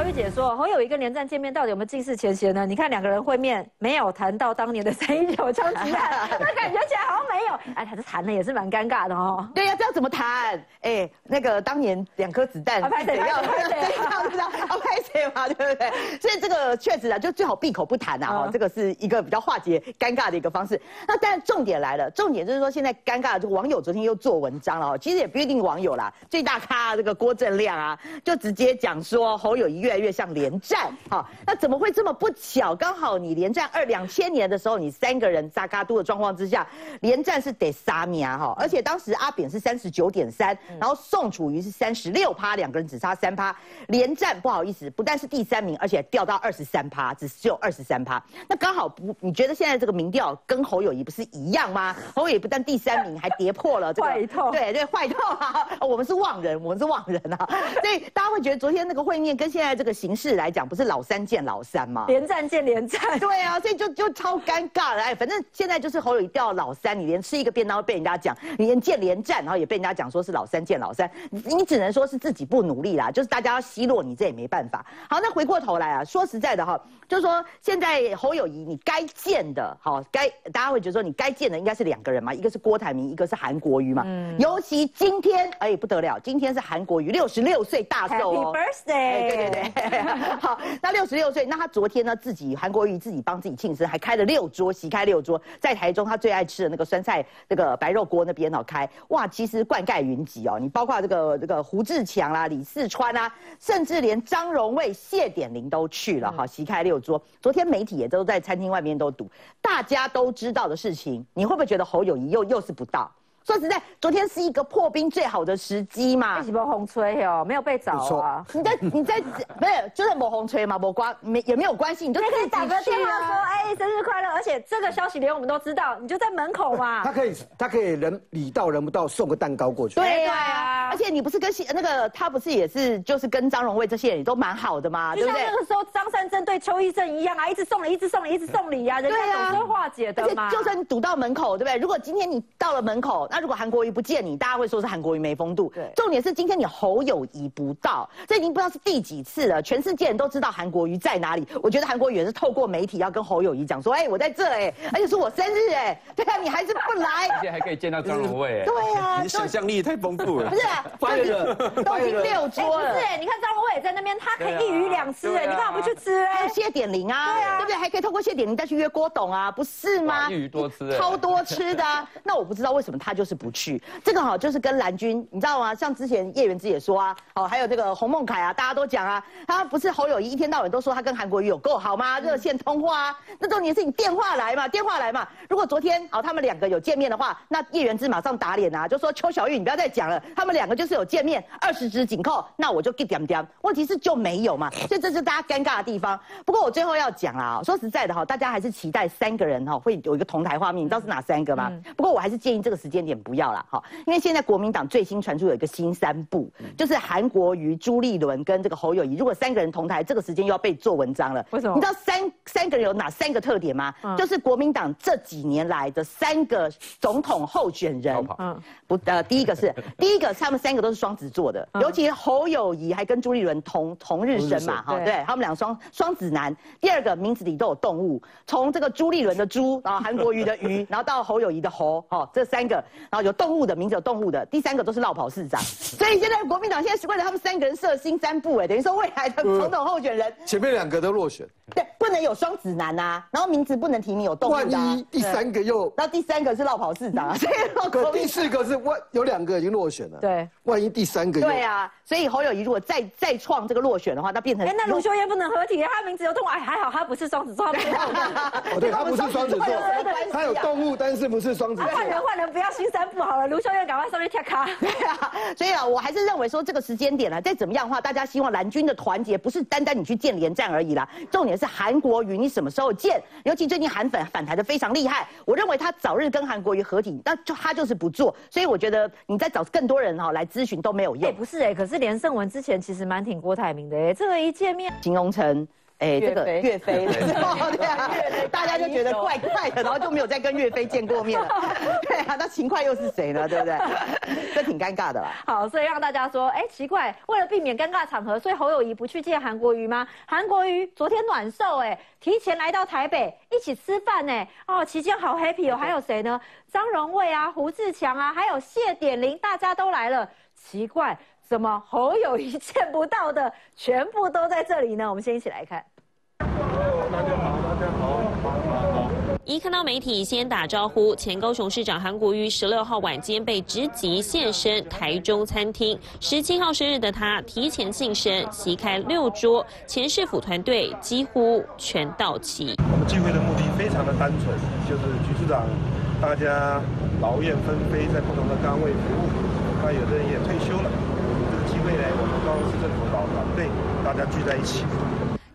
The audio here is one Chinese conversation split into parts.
小玉姐说，侯友谊跟连战见面到底有没有尽释前嫌呢？你看两个人会面没有谈到当年的三一九枪击案，那感觉起来好像没有。哎，他这谈的也是蛮尴尬的哦。对呀，这要怎么谈？哎，那个当年两颗子弹，拍谁要拍谁 要不知道要拍谁嘛，对不对？所以这个确实啊，就最好闭口不谈啊。哦，这个是一个比较化解尴尬的一个方式。那但重点来了，重点就是说现在尴尬的这个网友昨天又做文章了哦。其实也不一定网友啦，最大咖这个郭正亮啊，就直接讲说侯友谊越来越像连战。好，那怎么会这么不巧？刚好你连战二两千年的时候，你三个人扎嘎都的状况之下，连战是得杀米啊哈。而且当时阿扁是三十九点三，然后宋楚瑜是三十六趴，两个人只差三趴。连战不好意思，不但是第三名，而且掉到二十三趴，只只有二十三趴。那刚好不？你觉得现在这个民调跟侯友谊不是一样吗？侯友谊不但第三名，还跌破了这个坏透。对对，坏透啊！我们是忘人，我们是忘人啊。所以大家会觉得昨天那个会面跟现在这个形式来讲，不是老三见老三吗？连战见连战。对啊，所以就就超尴尬了。哎，反正现在就是侯友谊掉老三，你连吃一个便当都被人家讲，你连见连战，然后也被人家讲说是老三见老三，你只能说是自己不努力啦。就是大家要奚落你，这也没办法。好，那回过头来啊，说实在的哈，就是说现在侯友谊你该见的，好该大家会觉得说你该见的应该是两个人嘛，一个是郭台铭，一个是韩国瑜嘛。嗯。尤其今天，哎不得了，今天是韩国瑜六十六岁大寿哦。Happy birthday！对对对。好，那六十六岁，那他昨天呢自己韩国瑜自己帮自己庆生，还开了六桌，席开六桌，在台中他最爱吃的那个酸菜那个白肉锅那边哦开，哇，其实灌溉云集哦，你包括这个这个胡志强啦、李四川啊，甚至连张荣卫、谢点玲都去了哈，席开六桌。昨天媒体也都在餐厅外面都堵，大家都知道的事情，你会不会觉得侯友谊又又是不到？说实在，昨天是一个破冰最好的时机嘛。为什么红吹哦？没有被找啊？你在你在 不是，就是没红吹嘛，没关没也没有关系，你就可以打个电话说，哎，生日快乐！而且这个消息连我们都知道，你就在门口嘛。他可以他可以人礼到人不到，送个蛋糕过去。对啊，而且你不是跟那个他不是也是就是跟张荣卫这些人也都蛮好的嘛，对不对？那个时候张三珍对邱医生一样啊，一直送礼，一直送礼，一直送礼呀，人家总是化解的嘛。就算你堵到门口，对不对？如果今天你到了门口，那如果韩国瑜不见你，大家会说是韩国瑜没风度。对，重点是今天你侯友谊不到，这已经不知道是第几次了。全世界人都知道韩国瑜在哪里。我觉得韩国瑜也是透过媒体要跟侯友谊讲说，哎，我在这哎，而且是我生日哎，对啊，你还是不来，而且还可以见到张荣伟。对啊，你 想象力太丰富了。不 是，发了，都已经六桌了。不是，你看张荣伟在那边，他可以一鱼两吃哎，你干嘛不去吃哎？谢点玲啊，对啊，对不对？还可以透过谢点玲再去约郭董啊，不是吗？一鱼多吃，超多吃的。那我不知道为什么他就是不去。这个哈就是跟蓝军，你知道吗？像之前叶元之也说啊，哦，还有这个洪孟凯啊，大家都讲啊，他不是侯友谊一天到晚都说他跟韩国瑜有够好吗？热线通话啊，那重点是你电话来嘛，电话来嘛。如果昨天哦他们两个有见面的话，那叶元之马上打脸啊，就说邱小玉你不要再讲了，他们两个就是有见面，二十指紧扣，那我就给点点。问题是就没有嘛，所以这是大家尴尬的地方。不过我最后要讲啊，说实在的哈，大家还是期待三个人哈会有一个同台画面，你知道是哪三个吗？不过我还是建议这个时间点不要了哈，因为现在国民党最新传出有一个新三部，就是韩国瑜、朱立伦跟这个侯友谊，如果三个人同台，这个时间又要被做文章了。为什么？你知道三三个人有哪三个特点吗？就是国民党这几年来的三个总统候选人。嗯，不呃，第一个是 第一个，他们三个都是双子座的，尤其侯友谊还跟朱立伦同同日生嘛，哈，对，他们两双双子男。第二个名字里都有动物，从这个朱立伦的朱，然后韩国瑜的瑜，然后到侯友谊的侯，哈，这三个，然后有动物的名字有动物的，第三个都是绕跑市长。所以现在国民党现在是为了他们三个人设新三部，哎，等于说未来的总统候选人，前面两个都落选，对，不能有双子男啊，然后名字不能提名有动物的，万一第三个又，那第三个是绕跑市长，啊 所以第四个是万有两个已经落选了，对，万一第三个，对啊，所以侯友谊如果再再创这个落选的话，那变成，哎，那卢秀燕不能合体，他名字有动物，哎，还好他不是双子座，哦，对，他不是双子座，他有动物，但是不是双子座，换人换人，不要新三部好了，卢秀燕赶快上去跳卡，对啊，所以啊，我还是认为说这个时间点呢，再怎么样的话，大家希望蓝军的团结不是单单你去建连战而已啦，重点是韩国瑜你什么时候见？尤其最近韩粉反弹的非常厉害，我认为他早日跟韩国瑜合体，那就他就是不做，所以我觉得你再找更多人哈来咨询都没有用。哎，不是哎，可是连胜文之前其实蛮挺郭台铭的哎，这个一见面，形容成哎，这个岳岳飞 大家就觉得怪 怪的，然后就没有再跟岳飞见过面了。对啊，那秦桧又是谁呢？对不对？这挺尴尬的啦。好，所以让大家说，哎，奇怪，为了避免尴尬场合，所以侯友谊不去见韩国瑜吗？韩国瑜昨天暖寿，哎，提前来到台北一起吃饭，哎。哦，期间好 happy 哦。还有谁呢？张荣卫啊，胡志强啊，还有谢点玲，大家都来了。奇怪。怎么侯友谊见不到的，全部都在这里呢？我们先一起来看。大家好，大家好，一看到媒体，先打招呼。前高雄市长韩国瑜十六号晚间被直击现身台中餐厅，十七号生日的他提前庆生，席开六桌，前市府团队几乎全到齐。我们聚会的目的非常的单纯，就是局市长大家劳燕分飞，在不同的岗位服务，那有的人也退休了。未来我们高雄市政府老团队大家聚在一起，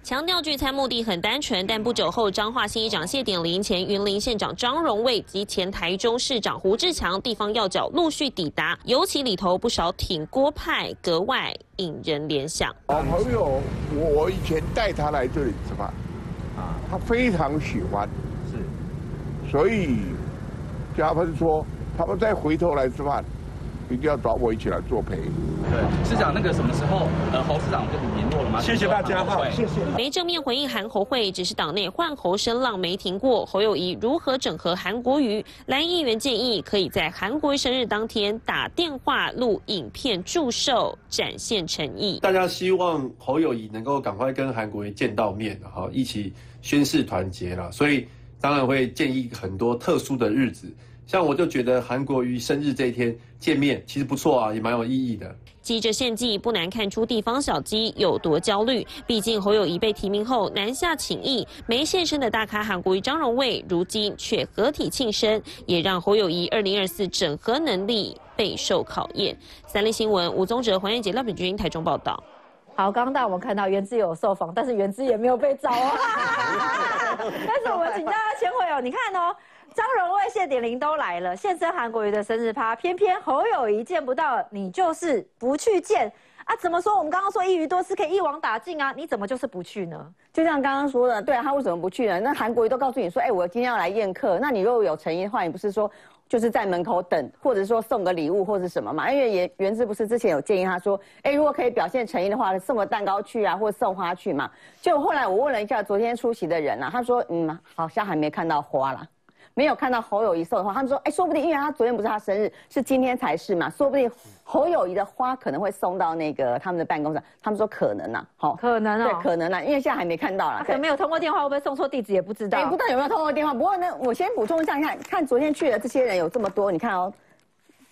强调聚餐目的很单纯。但不久后，彰化新议长谢点林、前云林县长张荣卫及前台中市长胡志强地方要角陆续抵达，尤其里头不少挺郭派，格外引人联想。好朋友，我以前带他来这里吃饭，啊，他非常喜欢，是，所以加分说，他们再回头来吃饭。一定要找我一起来作陪。对，市长那个什么时候，呃，侯市长跟你联络了吗？谢谢大家哈，谢谢。没正面回应韩侯会，只是党内换侯声浪没停过。侯友谊如何整合韩国瑜？蓝议员建议可以在韩国瑜生日当天打电话录影片祝寿，展现诚意。大家希望侯友谊能够赶快跟韩国瑜见到面，哈，一起宣誓团结了。所以当然会建议很多特殊的日子。像我就觉得韩国瑜生日这一天见面其实不错啊，也蛮有意义的。急着献祭，不难看出地方小鸡有多焦虑。毕竟侯友谊被提名后南下请益，没现身的大咖韩国瑜张荣卫，如今却合体庆生，也让侯友谊二零二四整合能力备受考验。三立新闻吴宗哲、黄燕杰、廖炳君台中报道。好，刚刚大我们看到原之有受访，但是原之也没有被找啊。但是我们请大家先会哦，你看哦。张荣卫、谢点玲都来了，现身韩国瑜的生日趴，偏偏侯友谊见不到，你就是不去见啊？怎么说？我们刚刚说一鱼多吃可以一网打尽啊，你怎么就是不去呢？就像刚刚说的，对啊，他为什么不去呢？那韩国瑜都告诉你说，哎，我今天要来宴客，那你如果有诚意的话，你不是说就是在门口等，或者说送个礼物或者什么嘛？因为原原之不是之前有建议他说，哎，如果可以表现诚意的话，送个蛋糕去啊，或者送花去嘛？就后来我问了一下昨天出席的人啊，他说，嗯，好像还没看到花了。没有看到侯友谊送的话，他们说，哎，说不定因为他昨天不是他生日，是今天才是嘛，说不定侯友谊的花可能会送到那个他们的办公室。他们说可能呐，好，可能啊，对，可能啊，因为现在还没看到啦，可能没有通过电话，会不会送错地址也不知道。哎不知道有没有通过电话，不过呢，我先补充一下，你看看昨天去的这些人有这么多，你看哦，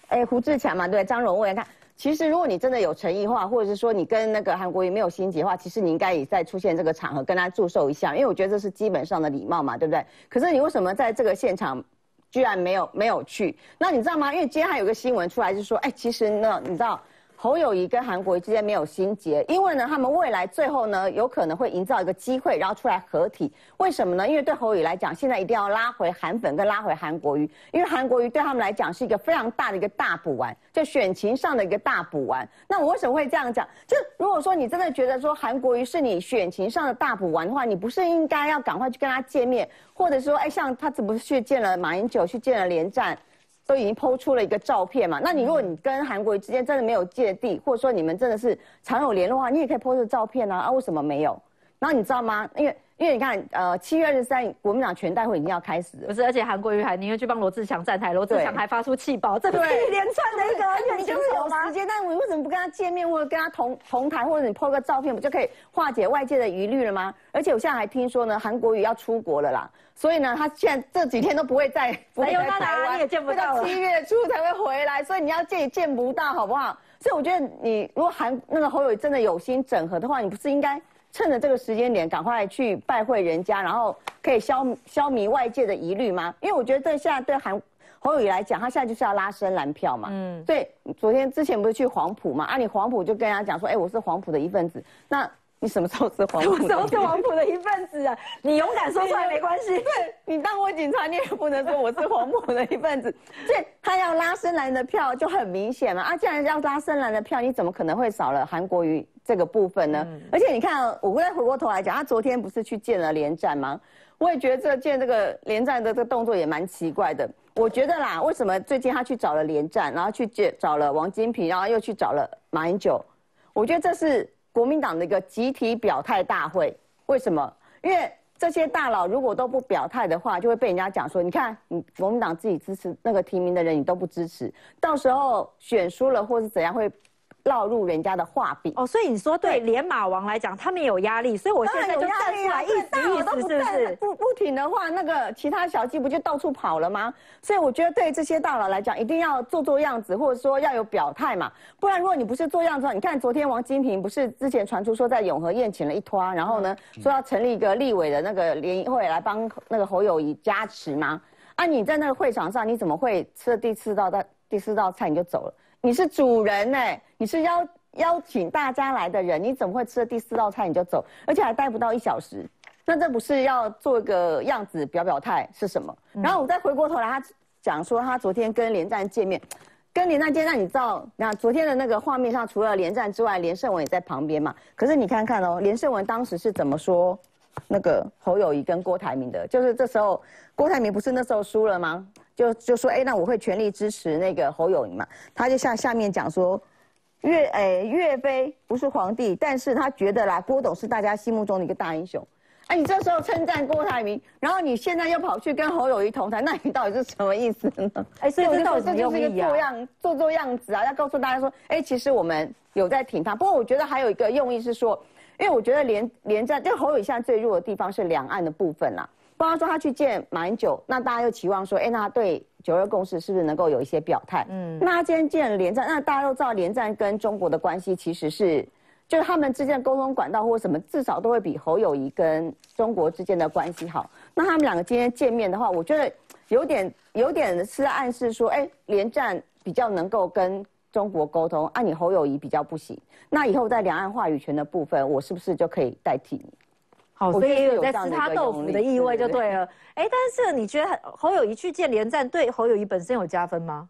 哎，胡志强嘛，对，张荣伟，看。其实，如果你真的有诚意话，或者是说你跟那个韩国瑜没有心结的话，其实你应该也在出现这个场合跟他祝寿一下，因为我觉得这是基本上的礼貌嘛，对不对？可是你为什么在这个现场居然没有没有去？那你知道吗？因为今天还有个新闻出来，就是说，哎，其实呢，你知道。侯友谊跟韩国瑜之间没有心结，因为呢，他们未来最后呢，有可能会营造一个机会，然后出来合体。为什么呢？因为对侯友谊来讲，现在一定要拉回韩粉跟拉回韩国瑜，因为韩国瑜对他们来讲是一个非常大的一个大补丸，就选情上的一个大补丸。那我为什么会这样讲？就如果说你真的觉得说韩国瑜是你选情上的大补丸的话，你不是应该要赶快去跟他见面，或者说，哎，像他怎么去见了马英九，去见了连战？都已经抛出了一个照片嘛？那你如果你跟韩国瑜之间真的没有芥蒂，或者说你们真的是常有联络的话，你也可以抛出照片啊！啊，为什么没有？然后你知道吗？因为因为你看，呃，七月二十三，国民党全代会已经要开始了，不是？而且韩国瑜还宁愿去帮罗志祥站台，罗志祥还发出气爆，这是一连串的一个，你就是有时间，但你为什么不跟他见面，或者跟他同同台，或者你抛个照片，不就可以化解外界的疑虑了吗？而且我现在还听说呢，韩国瑜要出国了啦。所以呢，他现在这几天都不会在，不会在台湾，会到七月初才会回来。所以你要见也见不到，好不好？所以我觉得你如果韩那个侯友真的有心整合的话，你不是应该趁着这个时间点赶快去拜会人家，然后可以消消弭外界的疑虑吗？因为我觉得这现在对韩侯友来讲，他现在就是要拉升蓝票嘛。嗯。所以，昨天之前不是去黄埔嘛？啊，你黄埔就跟人家讲说，哎，我是黄埔的一份子。那你什么时候是黄 埔？什么时候是黄埔的一份子啊？你勇敢说出来没关系。对你当过警察，你也不能说我是黄埔的一份子。所以他要拉深蓝的票就很明显嘛。啊，既然要拉深蓝的票，你怎么可能会少了韩国瑜这个部分呢？而且你看，我再回过头来讲，他昨天不是去见了连战吗？我也觉得这见这个连战的这个动作也蛮奇怪的。我觉得啦，为什么最近他去找了连战，然后去见找了王金平，然后又去找了马英九？我觉得这是国民党的一个集体表态大会。为什么？因为这些大佬如果都不表态的话，就会被人家讲说，你看你国民党自己支持那个提名的人，你都不支持，到时候选输了或是怎样会。落入人家的画笔哦，所以你说对连马王来讲，他们有压力，所以我现在就站出来，意思意思是不是？不不挺的话，那个其他小鸡不就到处跑了吗？所以我觉得对这些大佬来讲，一定要做做样子，或者说要有表态嘛。不然如果你不是做样子，你看昨天王金平不是之前传出说在永和宴请了一拖，然后呢说要成立一个立委的那个联谊会来帮那个侯友谊加持吗？啊，你在那个会场上你怎么会吃了第四道的第四道菜你就走了？你是主人呢，你是邀邀请大家来的人，你怎么会吃了第四道菜你就走，而且还待不到一小时？那这不是要做个样子表表态是什么？然后我再回过头来，他讲说他昨天跟连战见面，跟连战见面，你知道，那昨天的那个画面上，除了连战之外，连胜文也在旁边嘛。可是你看看哦，连胜文当时是怎么说那个侯友谊跟郭台铭的？就是这时候郭台铭不是那时候输了吗？就就说，哎，那我会全力支持那个侯友谊嘛。他就像下面讲说，岳哎岳飞不是皇帝，但是他觉得啦，郭董是大家心目中的一个大英雄。哎，你这时候称赞郭台铭，然后你现在又跑去跟侯友谊同台，那你到底是什么意思呢？哎，所以这到底是一个做样做做样子啊，要告诉大家说，哎，其实我们有在挺他。不过我觉得还有一个用意是说，因为我觉得连连战，就侯友谊现在最弱的地方是两岸的部分啦。刚刚说他去见马英九，那大家又期望说，哎，那他对九二共识是不是能够有一些表态？嗯，那他今天见了连战，那大家都知道连战跟中国的关系其实是，就是他们之间的沟通管道或什么，至少都会比侯友谊跟中国之间的关系好。那他们两个今天见面的话，我觉得有点有点是在暗示说，哎，连战比较能够跟中国沟通，啊，你侯友谊比较不行。那以后在两岸话语权的部分，我是不是就可以代替你？好，所以也有在吃他豆腐的意味就对了。哎，但是你觉得侯友谊去见连战，对侯友谊本身有加分吗？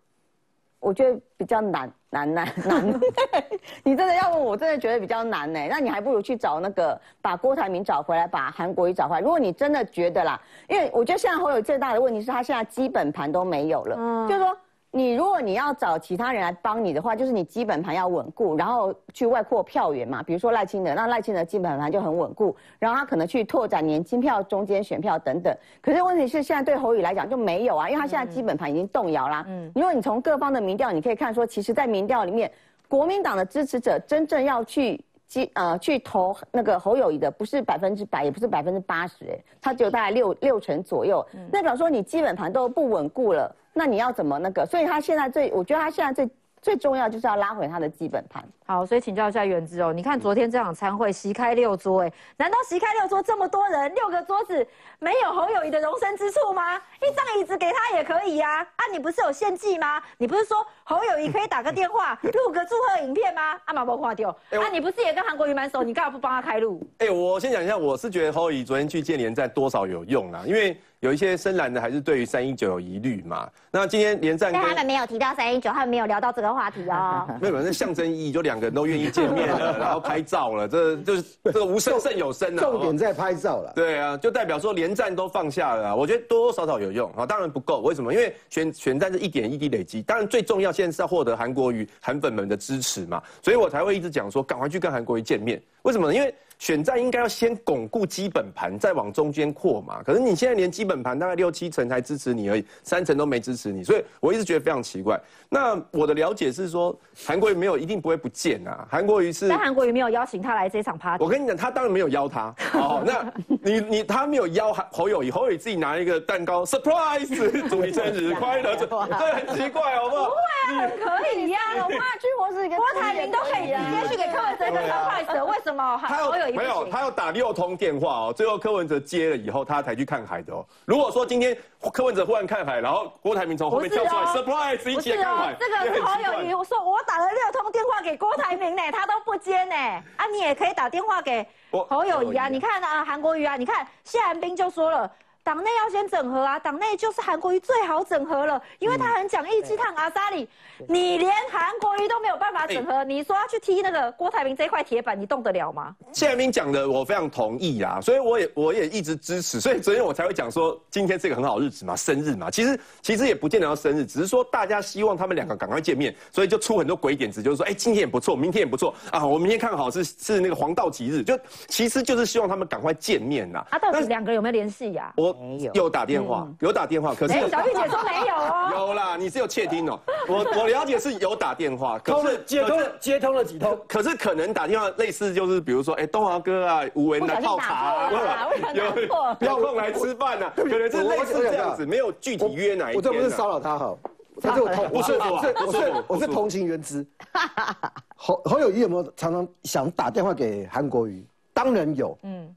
我觉得比较难，难难难。你真的要问我，真的觉得比较难呢。那你还不如去找那个把郭台铭找回来，把韩国瑜找回来。如果你真的觉得啦，因为我觉得现在侯友最大的问题是他现在基本盘都没有了，就是说。你如果你要找其他人来帮你的话，就是你基本盘要稳固，然后去外扩票源嘛。比如说赖清德，那赖清德基本盘就很稳固，然后他可能去拓展年轻票、中间选票等等。可是问题是现在对侯宇来讲就没有啊，因为他现在基本盘已经动摇啦。嗯，因为你从各方的民调，你可以看说，其实，在民调里面，国民党的支持者真正要去基呃去投那个侯友谊的，不是百分之百，也不是百分之八十，哎，他只有大概六六成左右。那表示说你基本盘都不稳固了。那你要怎么那个？所以他现在最，我觉得他现在最最重要就是要拉回他的基本盘。好，所以请教一下原之哦，你看昨天这场参会席开六桌，哎，难道席开六桌这么多人，六个桌子没有侯友谊的容身之处吗？一张椅子给他也可以呀。啊，你不是有献祭吗？你不是说侯友谊可以打个电话录个祝贺影片吗？阿，马波挂掉。啊，你不是也跟韩国瑜蛮熟？你干嘛不帮他开路？哎，我先讲一下，我是觉得侯友谊昨天去建联站多少有用啦，因为。有一些深蓝的还是对于三一九有疑虑嘛？那今天连战，但他们没有提到三一九，他们没有聊到这个话题哦。没有，那象征意义就两个人都愿意见面了，然后拍照了，这就是这个无声胜有声啊。重点在拍照了。对啊，就代表说连战都放下了。我觉得多多少少有用啊，当然不够。为什么？因为选选战是一点一滴累积，当然最重要现在是要获得韩国瑜韩粉们的支持嘛，所以我才会一直讲说，赶快去跟韩国瑜见面。为什么呢？因为选战应该要先巩固基本盘，再往中间扩嘛。可是你现在连基本盘大概六七成才支持你而已，三成都没支持你，所以我一直觉得非常奇怪。那我的了解是说，韩国瑜没有一定不会不见啊。韩国瑜是，但韩国瑜没有邀请他来这场 party。我跟你讲，他当然没有邀他。哦，那你你他没有邀侯友谊，侯友谊自己拿一个蛋糕，surprise，祝你生日快乐，这很奇怪，好不好？不会啊，很可以呀，有骂去或是一个郭台铭都可以直接去给柯文哲跟张快舍，为什么侯友没有？他要打六通电话哦，最后柯文哲接了以后，他才去看海的哦。如果说今天柯文哲忽然看海，然后郭台铭从后面跳出来，surprise 一起来看海，，这个是侯友谊，我说我打了六通电话给郭台铭呢，他都不接呢。啊，你也可以打电话给侯友谊啊。你看啊，韩国瑜啊，你看谢寒冰就说了。党内要先整合啊，党内就是韩国瑜最好整合了，因为他很讲义气，他很阿萨里，你连韩国瑜都没有办法整合，你说要去踢那个郭台铭这块铁板，你动得了吗？谢元明讲的我非常同意啊，所以我也我也一直支持，所以昨天我才会讲说今天是一个很好日子嘛，生日嘛。其实其实也不见得要生日，只是说大家希望他们两个赶快见面，所以就出很多鬼点子，就是说，哎，今天也不错，明天也不错啊，我明天看好是是那个黄道吉日，就其实就是希望他们赶快见面呐。啊，到底两个人有没有联系呀？我有打电话，有打电话，可是哎，小玉姐说没有哦。有啦，你是有窃听哦。我我了解是有打电话，可是接通了接通了几通，可是可能打电话类似就是比如说，哎，东华哥啊，吴文来泡茶啊，不小心打错不小心打错有有空来吃饭啊，可能是类似这样子，没有具体约哪一天啊。我这不是骚扰他哈，他是我同，不是我是我不是是我是同情原之。侯侯友谊有没有常常想打电话给韩国瑜？当然有，嗯。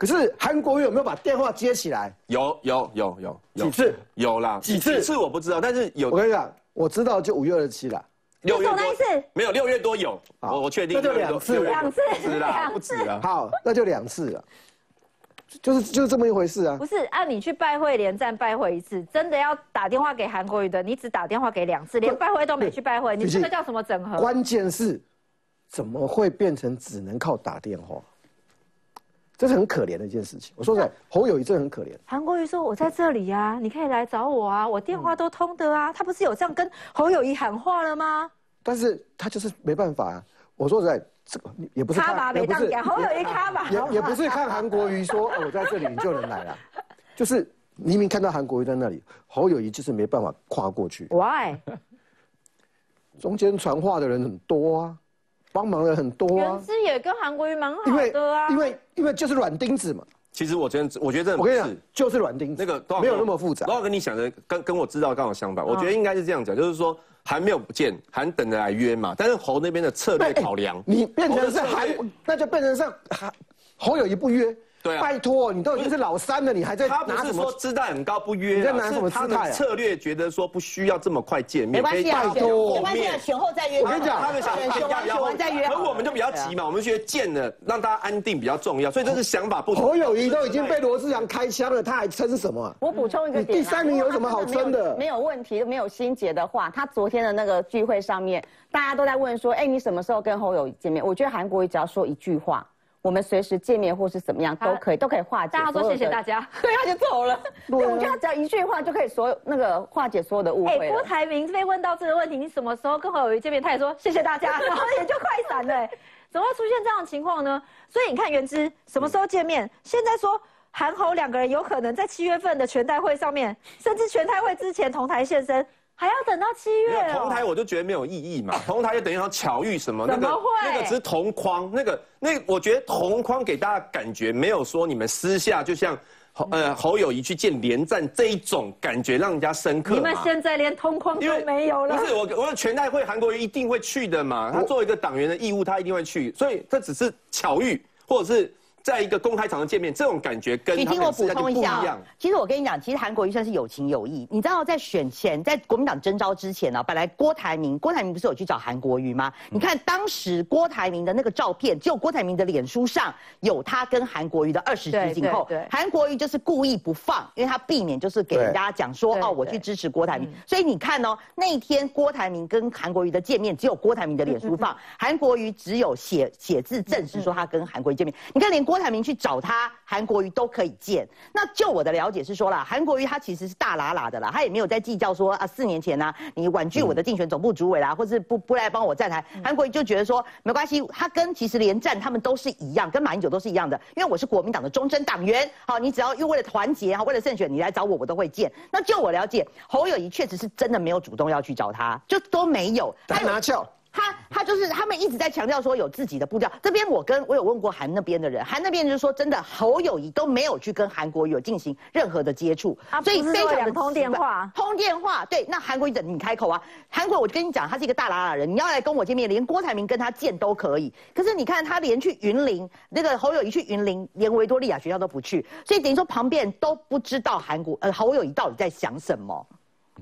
可是韩国瑜有没有把电话接起来？有有有有有几次？有啦，几次几次我不知道，但是有我跟你讲，我知道就五月二十七啦。六月就那一次没有六月多有，好我我确定那就六月多两次两次不止啦，不止啦。好，那就两次了，就是就是这么一回事啊不。是，按你去拜会连战拜会一次，真的要打电话给韩国瑜的，你只打电话给两次，连拜会都没去拜会，你这个叫什么整合？关键是怎么会变成只能靠打电话？这是很可怜的一件事情。我说实在，侯友谊真的很可怜。韩国瑜说：“我在这里呀、你可以来找我啊，我电话都通的啊。他不是有这样跟侯友谊喊话了吗？但是他就是没办法啊。我说实在，这个也不是他吧也不是没当讲，侯友谊卡吧。也也不是看韩国瑜说、哦我在这里你就能来了，就是明明看到韩国瑜在那里，侯友谊就是没办法跨过去。Why？中间传话的人很多啊，帮忙的很多啊原，之也跟韩国瑜蛮好因为的啊。因为因为就是软钉子嘛。其实我觉得，我觉得真的我跟你讲，就是软钉子，那个没有那么复杂然后跟你想的跟跟我知道刚好相反。我觉得应该是这样讲，就是说还没有不见，还等着来约嘛。但是侯那边的策略考量，哎你变成是侯的策韩，那就变成是还侯友谊不约。对啊拜托，你都已经是老三了，你还在他不拿什么？是说姿态很高不约啊，你在拿什么是他姿态啊的策略觉得说不需要这么快见面，没关系啊，拜托没关系啊，选后再约。我跟你讲他们想选选完选完再约好了。可我们就比较急嘛，我们觉得见了让大家安定比较重要，所以这是想法不同。侯友谊都已经被罗志祥开枪了，他还撑什么啊？我补充一个点、啊，第三名有什么好争的没有问题，没有心结的话，他昨天的那个聚会上面，大家都在问说，哎，你什么时候跟侯友谊见面？我觉得韩国瑜只要说一句话，我们随时见面或是怎么样都可以，都可以化解。大家说谢谢大。家。对，他就走了。对，我觉得他只要一句话就可以所有那个化解所有的误哎，会了。郭台铭被问到这个问题，你什么时候跟侯友谊见面？他也说谢谢大家，然后也就快闪了。哎怎么会出现这样的情况呢？所以你看，原之什么时候见面？现在说韩侯两个人有可能在七月份的全代会上面，甚至全代会之前同台现身，还要等到七月哦。同台我就觉得没有意义嘛，同台就等于要巧遇什么，那个那个只是同框，那个那我觉得同框给大家感觉没有说你们私下就像侯呃侯友谊去见连战这一种感觉让人家深刻。你们现在连同框都没有了。不是我，我说全代会韩国瑜一定会去的嘛，他作为一个党员的义务，他一定会去，所以这只是巧遇，或者是在一个公开场合见面，这种感觉跟你听我补充一下其实我跟你讲，其实韩国瑜算是有情有义。你知道，在选前，在国民党征召之前呢、本来郭台铭，郭台铭不是有去找韩国瑜吗？你看当时郭台铭的那个照片，只有郭台铭的脸书上有他跟韩国瑜的二十对指紧扣。韩国瑜就是故意不放，因为他避免就是给人家讲说哦，我去支持郭台铭。所以你看哦，那一天郭台铭跟韩国瑜的见面，只有郭台铭的脸书放，韩国瑜只有写写字证实说他跟韩国瑜见面。你看，连郭台铭去找他，韩国瑜都可以见。那就我的了解是说啦，韩国瑜他其实是大喇喇的啦，他也没有在计较说啊，四年前呢、啊，你婉拒我的竞选总部主委啦，或是不不来帮我站台，韩国瑜就觉得说没关系，他跟其实连战他们都是一样，跟马英九都是一样的，因为我是国民党的忠贞党员，好，你只要又为为了团结，哈，为了胜选，你来找我，我都会见。那就我了解，侯友谊确实是真的没有主动要去找他，就都没有，打拿翘。他他就就是他们一直在强调说有自己的步调。这边我跟我有问过韩那边的人，韩那边就是说真的侯友谊都没有去跟韩国有进行任何的接触，所以非常的通电话，通电话。对，那韩国瑜等你开口啊，韩国我跟你讲，他是一个大拉拉人，你要来跟我见面，连郭台铭跟他见都可以。可是你看他连去云林，那个侯友谊去云林，连维多利亚学校都不去，所以等于说旁边都不知道韩国呃侯友谊到底在想什么。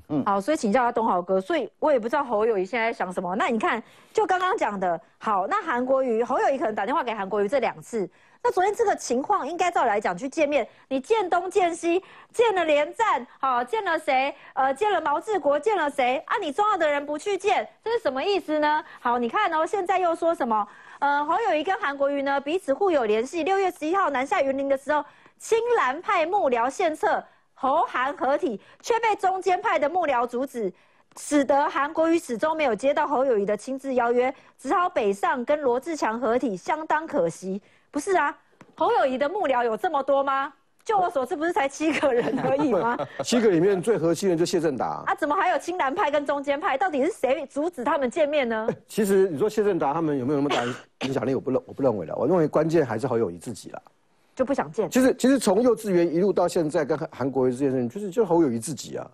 嗯，好，所以请教下东豪哥，所以我也不知道侯友谊现在想什么。那你看，就刚刚讲的，好，那韩国瑜侯友谊可能打电话给韩国瑜这两次，那昨天这个情况应该照来讲去见面，你见东见西，见了连战，好，见了谁？呃，见了毛治国，见了谁？啊，你重要的人不去见，这是什么意思呢？好，你看哦，现在又说什么？呃，侯友谊跟韩国瑜呢彼此互有联系，六月十一号南下云林的时候，青蓝派幕僚献策。侯韩合体却被中间派的幕僚阻止，使得韩国瑜始终没有接到侯友谊的亲自邀约，只好北上跟罗志强合体，相当可惜。不是啊，侯友谊的幕僚有这么多吗？就我所知，不是才七个人而已吗？七个里面最核心的就谢振达啊，怎么还有青蓝派跟中间派？到底是谁阻止他们见面呢？其实你说谢振达他们有没有那么大影响力？我不认，我不认为了。我认为关键还是侯友谊自己了。就不想见。其实，其实从幼稚园一路到现在，跟韩韩国瑜这件事情，就是就侯友谊自己啊。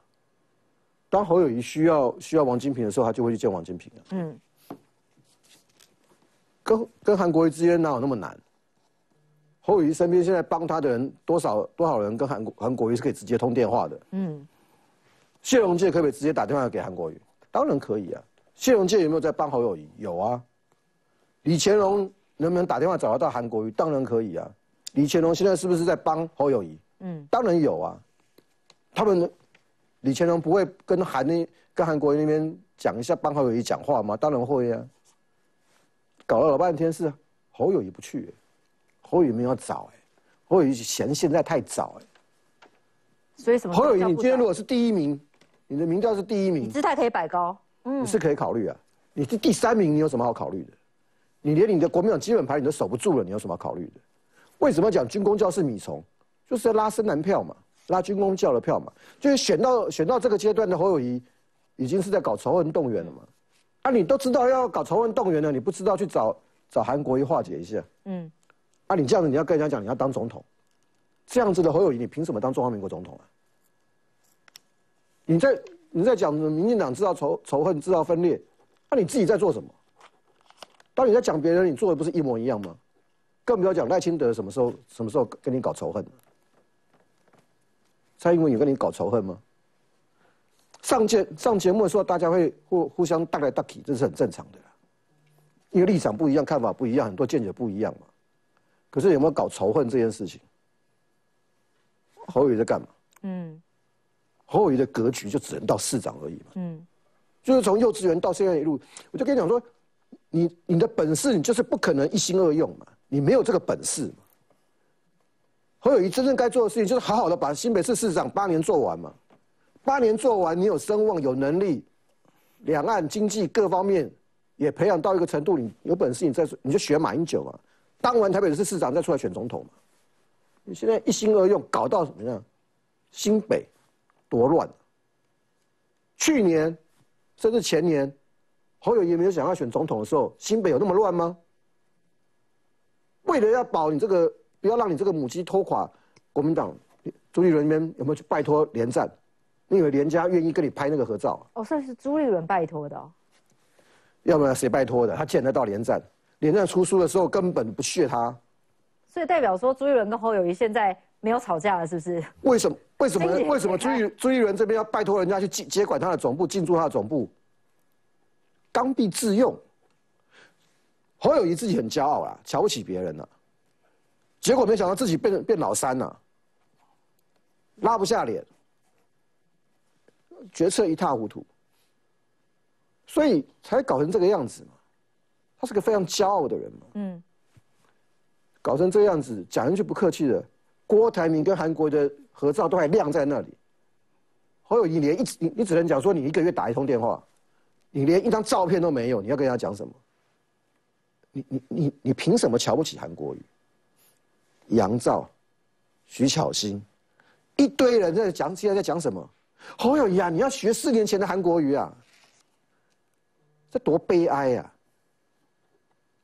当侯友谊需要需要王金平的时候，他就会去见王金平啊。嗯。跟跟韩国瑜之间哪有那么难？侯友谊身边现在帮他的人多少多少人跟韩国韩国瑜是可以直接通电话的。嗯。谢荣介可不可以直接打电话给韩国瑜？当然可以啊。谢荣介有没有在帮侯友谊？有啊。李乾隆能不能打电话找得到韩国瑜？当然可以啊。李乾隆现在是不是在帮侯友谊？嗯，当然有啊。他们李乾隆不会跟韩那跟韩国瑜那边讲一下帮侯友谊讲话吗？当然会啊。搞了老半天是侯友谊不去，侯友谊没有找哎，侯友谊嫌现在太早哎。所以什么？侯友谊，你今天如果是第一名，你的民调是第一名，姿态可以摆高，嗯，你是可以考虑啊。你是第三名，你有什么好考虑的？你连你的国民党基本盘你都守不住了，你有什么好考虑的？为什么讲军工教是米虫？就是要拉深蓝票嘛，拉军工教的票嘛。就是选到选到这个阶段的侯友谊，已经是在搞仇恨动员了嘛。啊，你都知道要搞仇恨动员了，你不知道去找找韩国瑜化解一下。嗯。啊，你这样子你要跟人家讲你要当总统，这样子的侯友谊，你凭什么当中华民国总统啊？你在你在讲民进党制造仇仇恨制造分裂，那你自己在做什么？当你在讲别人，你做的不是一模一样吗？更不要讲赖清德什么时候什么时候跟你搞仇恨？蔡英文有跟你搞仇恨吗？上节上节目的时候，大家会互互相大来大去，这是很正常的，因为立场不一样，看法不一样，很多见解不一样嘛。可是有没有搞仇恨这件事情？侯友在干嘛？嗯，侯友的格局就只能到市长而已嘛。嗯，就是从幼稚园到现在一路，我就跟你讲说，你你的本事，你就是不可能一心二用嘛。你没有这个本事嘛？侯友谊真正该做的事情就是好好的把新北市市长八年做完嘛。八年做完，你有声望、有能力，两岸经济各方面也培养到一个程度，你有本事，你再你就学马英九嘛。当完台北市市长再出来选总统嘛。你现在一心二用，搞到什么样？新北多乱。去年甚至前年，侯友谊没有想要选总统的时候，新北有那么乱吗？为了要保你这个，不要让你这个母鸡拖垮国民党，朱立伦那边有没有去拜托连战？你以为连家愿意跟你拍那个合照？哦，算是朱立伦拜托的。哦要不然谁拜托的？他见得到连战，连战出书的时候根本不屑他。所以代表说朱立伦跟侯友谊现在没有吵架了，是不是？为什么？为什么？为什么朱立朱立伦这边要拜托人家去接接管他的总部，进驻他的总部？刚愎自用。侯友谊自己很骄傲啊，瞧不起别人了，结果没想到自己变变老三了，拉不下脸，决策一塌糊涂，所以才搞成这个样子嘛。他是个非常骄傲的人嘛，嗯，搞成这个样子，讲一句不客气的，郭台铭跟韩国的合照都还晾在那里，侯友谊连一你你只能讲说你一个月打一通电话，你连一张照片都没有，你要跟人家讲什么？你你你你凭什么瞧不起韩国瑜？杨照、徐巧芯，一堆人在讲，现在在讲什么？侯友谊啊，你要学四年前的韩国瑜啊，这多悲哀呀！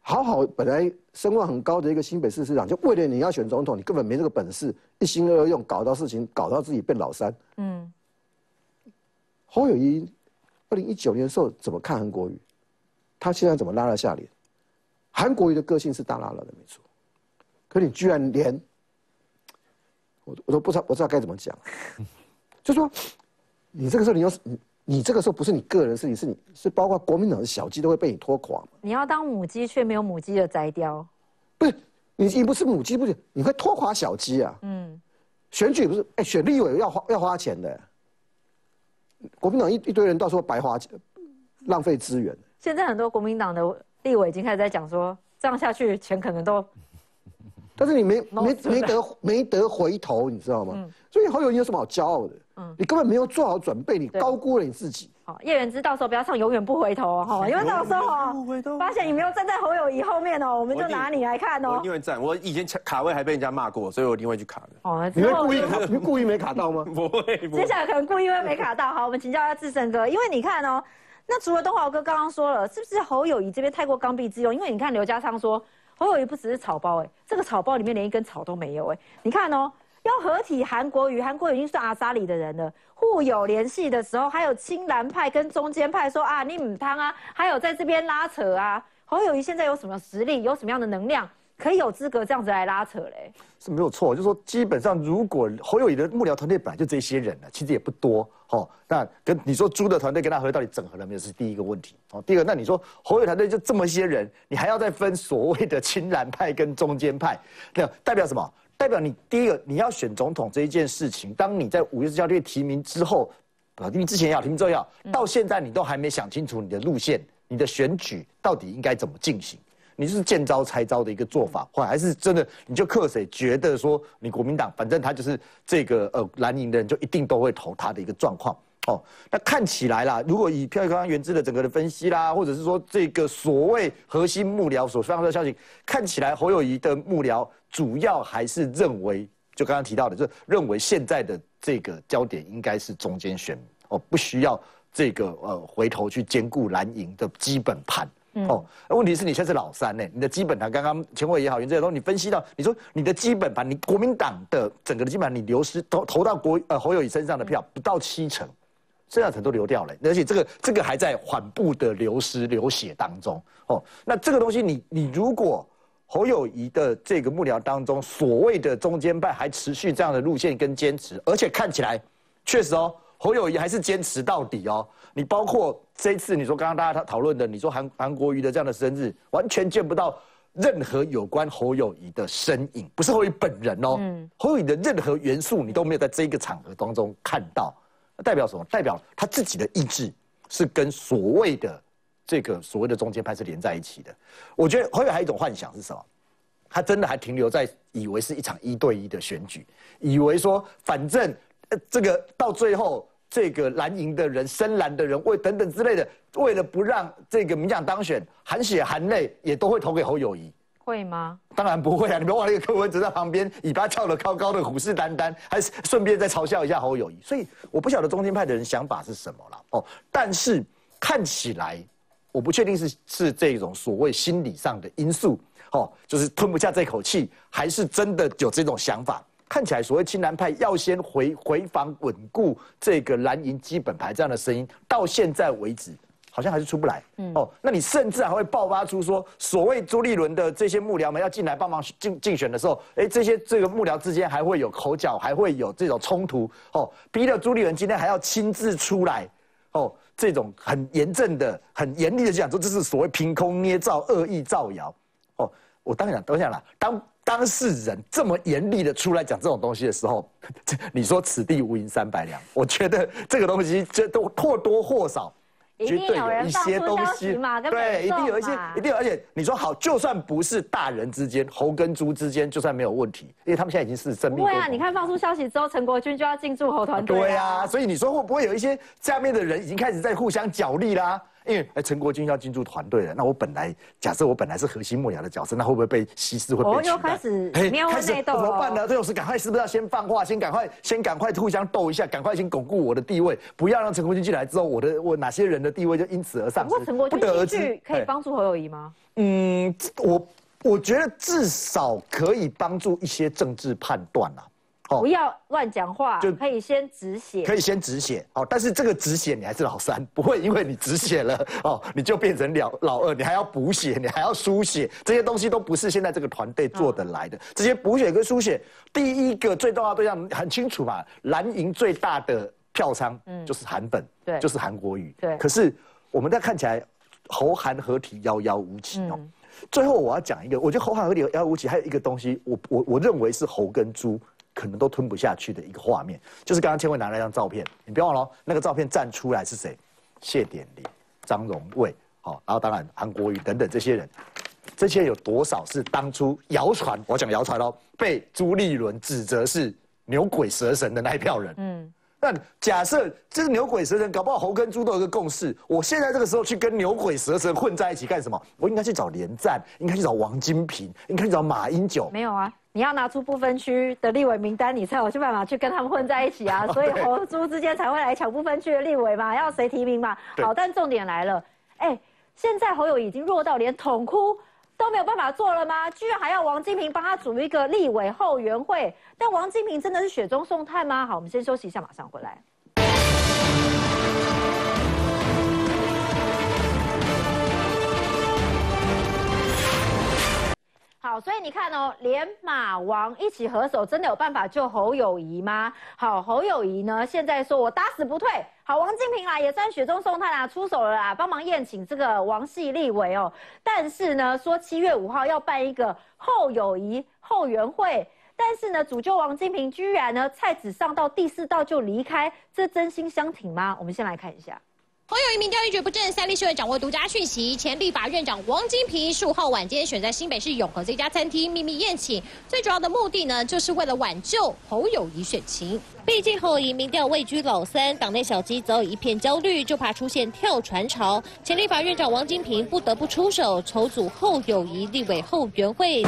好好本来声望很高的一个新北市市长，就为了你要选总统，你根本没这个本事，一心二用，搞到事情，搞到自己变老三。嗯。侯友谊，二零一九年的时候怎么看韩国瑜？他现在怎么拉了下脸？韩国瑜的个性是大拉拉的，没错。可你居然连，我我都不知道，我知道该怎么讲。就说，你这个时候你要是你你这个时候不是你个人事情，是你是包括国民党的小鸡都会被你拖垮。你要当母鸡，却没有母鸡的摘雕。不是你你不是母鸡，不是你会拖垮小鸡啊？嗯。选举不是哎，选立委要花要花钱的。国民党一一堆人到时候白花钱，浪费资源。现在很多国民党的立委已经开始在讲说，这样下去钱可能都，但是你没没没得没得回头，你知道吗？所以侯友谊有什么好骄傲的？嗯，你根本没有做好准备，你高估了你自己。好，叶元之到时候不要唱永远不回头 哈，因为到时候发现你没有站在侯友谊后面哦，我们就拿你来看哦。我一定会站，我以前卡卡位还被人家骂过，所以我一定会去卡的。哦，你会故意你故意没卡到吗？不会，接下来可能故意会没卡到。好，我们请教一下志胜哥，因为你看哦，那除了东华哥刚刚说了，是不是侯友谊这边太过刚愎自用？因为你看刘家昌说侯友谊不只是草包，哎，这个草包里面连一根草都没有，哎，你看哦。要合体韩国瑜，韩国瑜已经算阿萨里的人了。互有联系的时候，还有青蓝派跟中间派说啊，你母汤啊，还有在这边拉扯啊。侯友谊现在有什么实力，有什么样的能量，可以有资格这样子来拉扯嘞？是没有错，就是说基本上，如果侯友宜的幕僚团队本来就这些人了，其实也不多。哦，那跟你说朱的团队跟他合到底整合了没有？是第一个问题。哦，第二个，那你说侯友团队就这么些人，你还要再分所谓的亲蓝派跟中间派，那代表什么？代表你第一个你要选总统这一件事情，当你在五月十号被提名之后，啊，因为之前要提名之后要，到现在你都还没想清楚你的路线，你的选举到底应该怎么进行？你是见招拆招的一个做法，或还是真的你就克谁觉得说你国民党反正他就是这个呃蓝营的人就一定都会投他的一个状况？哦，那看起来啦，如果以票刚刚原知的整个的分析啦，或者是说这个所谓核心幕僚所发出的消息，看起来侯友谊的幕僚主要还是认为，就刚刚提到的，就认为现在的这个焦点应该是中间选哦，不需要这个呃回头去兼顾蓝营的基本盘哦。问题是你现在是老三呢，你的基本盘刚刚前委也好，原这些都你分析到，你说你的基本盘，你国民党的整个的基本盘，你流失投投到国呃侯友谊身上的票不到七成。剩下成都流掉了，而且这个这个还在缓步的流失流血当中哦。那这个东西，你你如果侯友谊的这个幕僚当中，所谓的中间派还持续这样的路线跟坚持，而且看起来确实哦，侯友谊还是坚持到底哦。你包括这一次你说刚刚大家讨论的，你说韩韩国瑜的这样的生日，完全见不到任何有关侯友谊的身影，不是侯友谊本人哦，嗯侯友谊的任何元素你都没有在这个场合当中看到。代表什么？代表他自己的意志是跟所谓的这个所谓的中间派是连在一起的。我觉得后面还有一种幻想是什么？他真的还停留在以为是一场一对一的选举，以为说反正这个到最后这个蓝营的人、深蓝的人为等等之类的，为了不让这个民党当选，含血含泪也都会投给侯友谊。会吗？当然不会啊！你别忘了，一个柯文哲在旁边，尾巴翘得高高的，虎视眈眈，还顺便再嘲笑一下侯友谊。所以我不晓得中间派的人想法是什么了哦。但是看起来，我不确定是是这种所谓心理上的因素哦，就是吞不下这口气，还是真的有这种想法。看起来所谓青蓝派要先回回防稳固这个蓝营基本牌这样的声音，到现在为止。好像还是出不来，嗯哦，那你甚至还会爆发出说，所谓朱立伦的这些幕僚们要进来帮忙竞竞选的时候，哎，这些这个幕僚之间还会有口角，还会有这种冲突，哦，逼得朱立伦今天还要亲自出来，哦，这种很严正的、很严厉的讲说，这是所谓凭空捏造、恶意造谣，哦，我当然等一下了，当当事人这么严厉的出来讲这种东西的时候，你说此地无银三百两，我觉得这个东西这都或多或少。绝对有一些东西嘛，对，一定有一些，一定有。而且你说好，就算不是大人之间，猴跟猪之间，就算没有问题，因为他们现在已经是生命。对啊，你看放出消息之后，陈国军就要进驻猴团队。对啊，所以你说会不会有一些下面的人已经开始在互相角力啦？因为哎，陈国军要进驻团队了，那我本来假设我本来是核心幕僚的角色，那会不会被稀释？会被取代？又开始喵内斗怎么办呢？这种事赶快是不是要先放话，先赶快先赶快互相斗一下，赶快先巩固我的地位，不要让陈国军进来之后，我的我哪些人的地位就因此而上升。陈国军进去可以帮助侯友谊吗？嗯，我我觉得至少可以帮助一些政治判断啊。不要乱讲话，就可以先止血，可以先止血哦。但是这个止血你还是老三，不会因为你止血了哦，你就变成了老二，你还要补血，你还要输血，这些东西都不是现在这个团队做得来的。这些补血跟输血，第一个最重要对象很清楚嘛，蓝营最大的票仓就是韩本，对，就是韩国瑜，对。可是我们在看起来侯韩合体遥遥无期哦。最后我要讲一个，我觉得侯韩合体遥遥无期，还有一个东西，我我我认为是侯跟猪。可能都吞不下去的一个画面，就是刚刚千惠拿那张照片，你不要忘了，那个照片站出来是谁？谢点林、张荣卫，好，然后当然韩国瑜等等这些人，这些有多少是当初谣传？我讲谣传喽，被朱立伦指责是牛鬼蛇神的那一票人。嗯，那假设这是牛鬼蛇神，搞不好猴跟猪都有一个共识。我现在这个时候去跟牛鬼蛇神混在一起干什么？我应该去找连战，应该去找王金平，应该去找马英九。没有啊。你要拿出不分区的立委名单，你才有办法去跟他们混在一起啊！所以侯猪之间才会来抢不分区的立委嘛，要谁提名嘛？好，但重点来了，哎，现在侯友已经弱到连统哭都没有办法做了吗？居然还要王金平帮他组一个立委后援会？但王金平真的是雪中送炭吗？好，我们先休息一下，马上回来。好，所以你看哦，连马王一起合手，真的有办法救侯友谊吗？好，侯友谊呢，现在说我打死不退。好，王金平啦，也算雪中送炭啦，出手了啦，帮忙宴请这个王系立委哦。但是呢，说七月五号要办一个后友谊后援会，但是呢，主救王金平居然呢，菜只上到第四道就离开，这真心相挺吗？我们先来看一下。侯友一名调一蹶不振，三立新闻掌握独家讯息。前立法院长王金平十五号晚间选在新北市永和这家餐厅秘密宴请，最主要的目的呢，就是为了挽救侯友谊选情。毕竟侯友民调位居老三，党内小鸡早已一片焦虑，就怕出现跳船潮。前立法院长王金平不得不出手筹组后友谊立委后援会。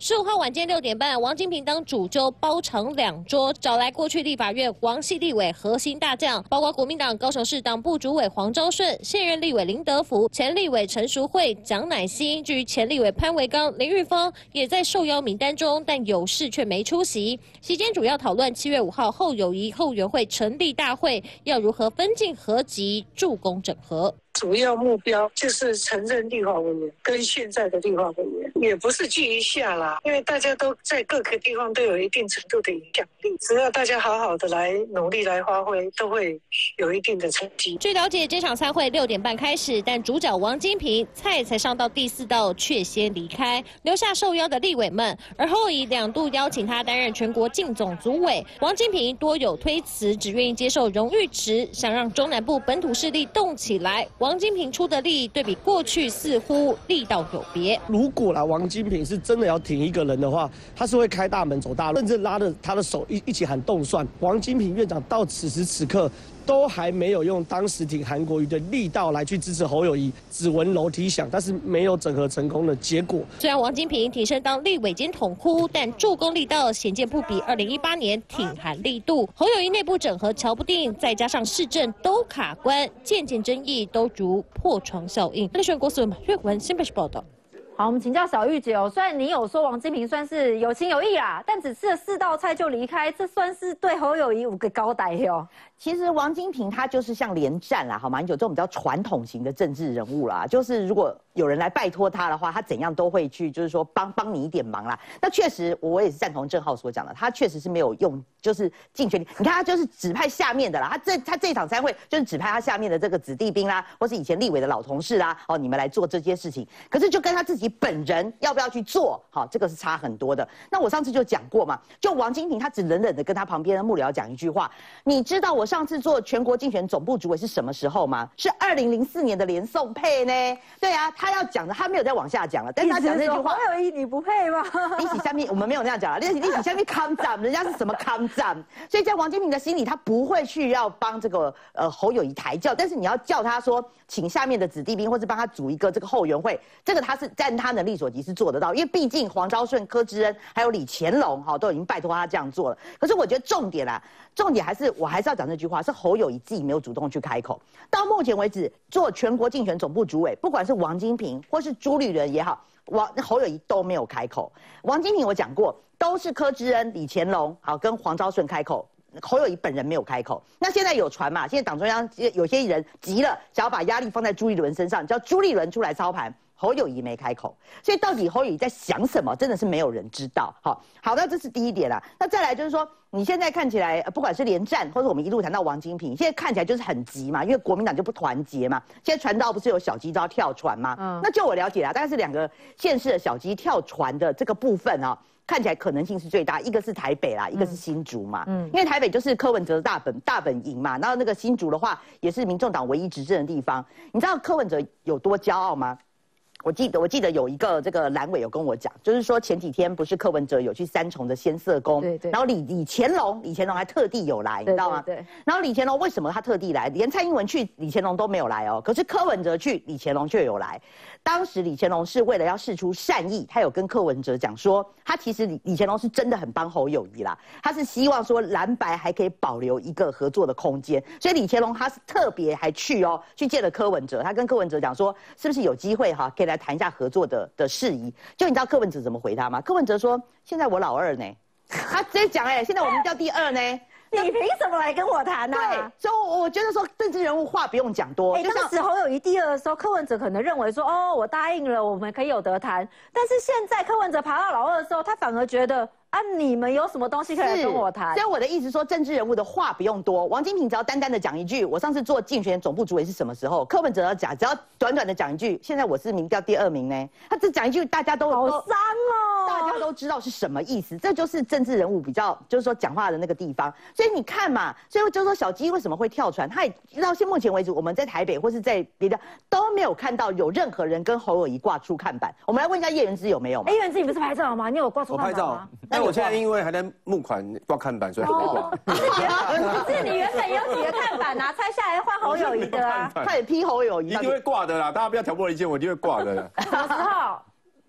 十五号晚间六点半，王金平当主揪包场两桌，找来过去立法院王系立委核心大将，包括国民党高雄市党部主委黄昭顺、现任立委林德福、前立委陈淑慧、蒋乃馨，至于前立委潘维刚、林玉芳也在受邀名单中，但有事却没出席。席间主要讨论七月五号后友谊后援会成立大会要如何分进合集，助攻整合。主要目标就是城镇立法委员跟现在的立法委员，也不是聚一下啦，因为大家都在各个地方都有一定程度的影响力，只要大家好好的来努力来发挥，都会有一定的成绩。据了解，这场参会六点半开始，但主角王金平菜才上到第四道，却先离开，留下受邀的立委们。而后以两度邀请他担任全国竞总组委，王金平多有推辞，只愿意接受荣誉值，想让中南部本土势力动起来。王。王金平出的力，对比过去似乎力道有别。如果啦，王金平是真的要挺一个人的话，他是会开大门走大路，甚至拉着他的手一一起喊动算。王金平院长到此时此刻。都还没有用当时挺韩国瑜的力道来去支持侯友谊，只闻楼梯响，但是没有整合成功的结果。虽然王金平挺身当立委兼统哭，但助攻力道显见不比二零一八年挺韩力度。侯友谊内部整合瞧不定，再加上市政都卡关，件件争议都如破窗效应。立选国史马瑞文新北市报道。好，我们请教小玉姐哦。虽然你有说王金平算是有情有义啦，但只吃了四道菜就离开，这算是对侯友谊五个高代哟。其实王金平他就是像连战啦，好吗？有这种比较传统型的政治人物啦，就是如果有人来拜托他的话，他怎样都会去，就是说帮帮你一点忙啦。那确实，我也是赞同郑浩所讲的，他确实是没有用，就是尽全力。你看他就是指派下面的啦，他这他这场参会就是指派他下面的这个子弟兵啦，或是以前立委的老同事啦，哦，你们来做这些事情。可是就跟他自己本人要不要去做，好，这个是差很多的。那我上次就讲过嘛，就王金平他只冷冷的跟他旁边的幕僚讲一句话，你知道我是。上次做全国竞选总部主委是什么时候吗？是二零零四年的连宋配呢？对啊，他要讲的他没有再往下讲了，但是他讲这句话，黄友谊你不配吗？立起下面我们没有那样讲了，立起立起下面抗战，人家是什么抗战？所以在王金平的心里，他不会去要帮这个呃侯友谊抬轿，但是你要叫他说，请下面的子弟兵，或是帮他组一个这个后援会，这个他是占他能力所及是做得到，因为毕竟黄昭顺、柯志恩还有李乾隆哈都已经拜托他这样做了。可是我觉得重点啦，重点还是我还是要讲这句话，是侯友谊自己没有主动去开口。到目前为止，做全国竞选总部主委，不管是王金平或是朱立伦也好，王侯友谊都没有开口。王金平我讲过，都是柯志恩、李乾隆好跟黄昭顺开口。侯友谊本人没有开口，那现在有传嘛？现在党中央有些人急了，想要把压力放在朱立伦身上，叫朱立伦出来操盘。侯友谊没开口，所以到底侯友谊在想什么，真的是没有人知道。好，好，那这是第一点啦。那再来就是说，你现在看起来，不管是连战，或者我们一路谈到王金平，现在看起来就是很急嘛，因为国民党就不团结嘛。现在传道不是有小鸡都要跳船吗？嗯，那就我了解啦，大概是两个县市的小鸡跳船的这个部分啊。看起来可能性是最大，一个是台北啦，一个是新竹嘛。嗯，因为台北就是柯文哲的大本大本营嘛，然后那个新竹的话，也是民众党唯一执政的地方。你知道柯文哲有多骄傲吗？我记得，我记得有一个这个蓝委有跟我讲，就是说前几天不是柯文哲有去三重的仙色宫，对对，然后李李乾隆，李乾隆还特地有来，你知道吗？对。然后李乾隆为什么他特地来？连蔡英文去，李乾隆都没有来哦，可是柯文哲去，李乾隆却有来。当时李乾隆是为了要示出善意，他有跟柯文哲讲说，他其实李李乾隆是真的很帮侯友谊啦，他是希望说蓝白还可以保留一个合作的空间，所以李乾隆他是特别还去哦，去见了柯文哲，他跟柯文哲讲说，是不是有机会哈，可以来谈一下合作的的事宜？就你知道柯文哲怎么回他吗？柯文哲说，现在我老二呢，他直接讲哎，现在我们叫第二呢。你凭什么来跟我谈呢？对，所以我觉得说政治人物话不用讲多。哎，当时侯友谊第二的时候，柯文哲可能认为说，哦，我答应了，我们可以有得谈。但是现在柯文哲爬到老二的时候，他反而觉得。啊！你们有什么东西可以跟我谈？所以我的意思说，政治人物的话不用多。王金平只要单单的讲一句：“我上次做竞选总部主委是什么时候？”柯文哲要讲，只要短短的讲一句：“现在我是民调第二名呢。”他只讲一句，大家都好脏哦，大家都知道是什么意思。这就是政治人物比较，就是说讲话的那个地方。所以你看嘛，所以就说小鸡为什么会跳船？他也到现目前为止，我们在台北或是在别的都没有看到有任何人跟侯友谊挂出看板。我们来问一下叶元之有没有？叶元之你不是拍照吗？你有挂出看板吗？但我现在因为还在。募款挂看板，所以没挂。是，你原本有几个看板啊？拆下来换侯友谊的啊，他也批侯友谊，一定会挂的啦。大家不要挑拨离间，我一定会挂的。什么时候？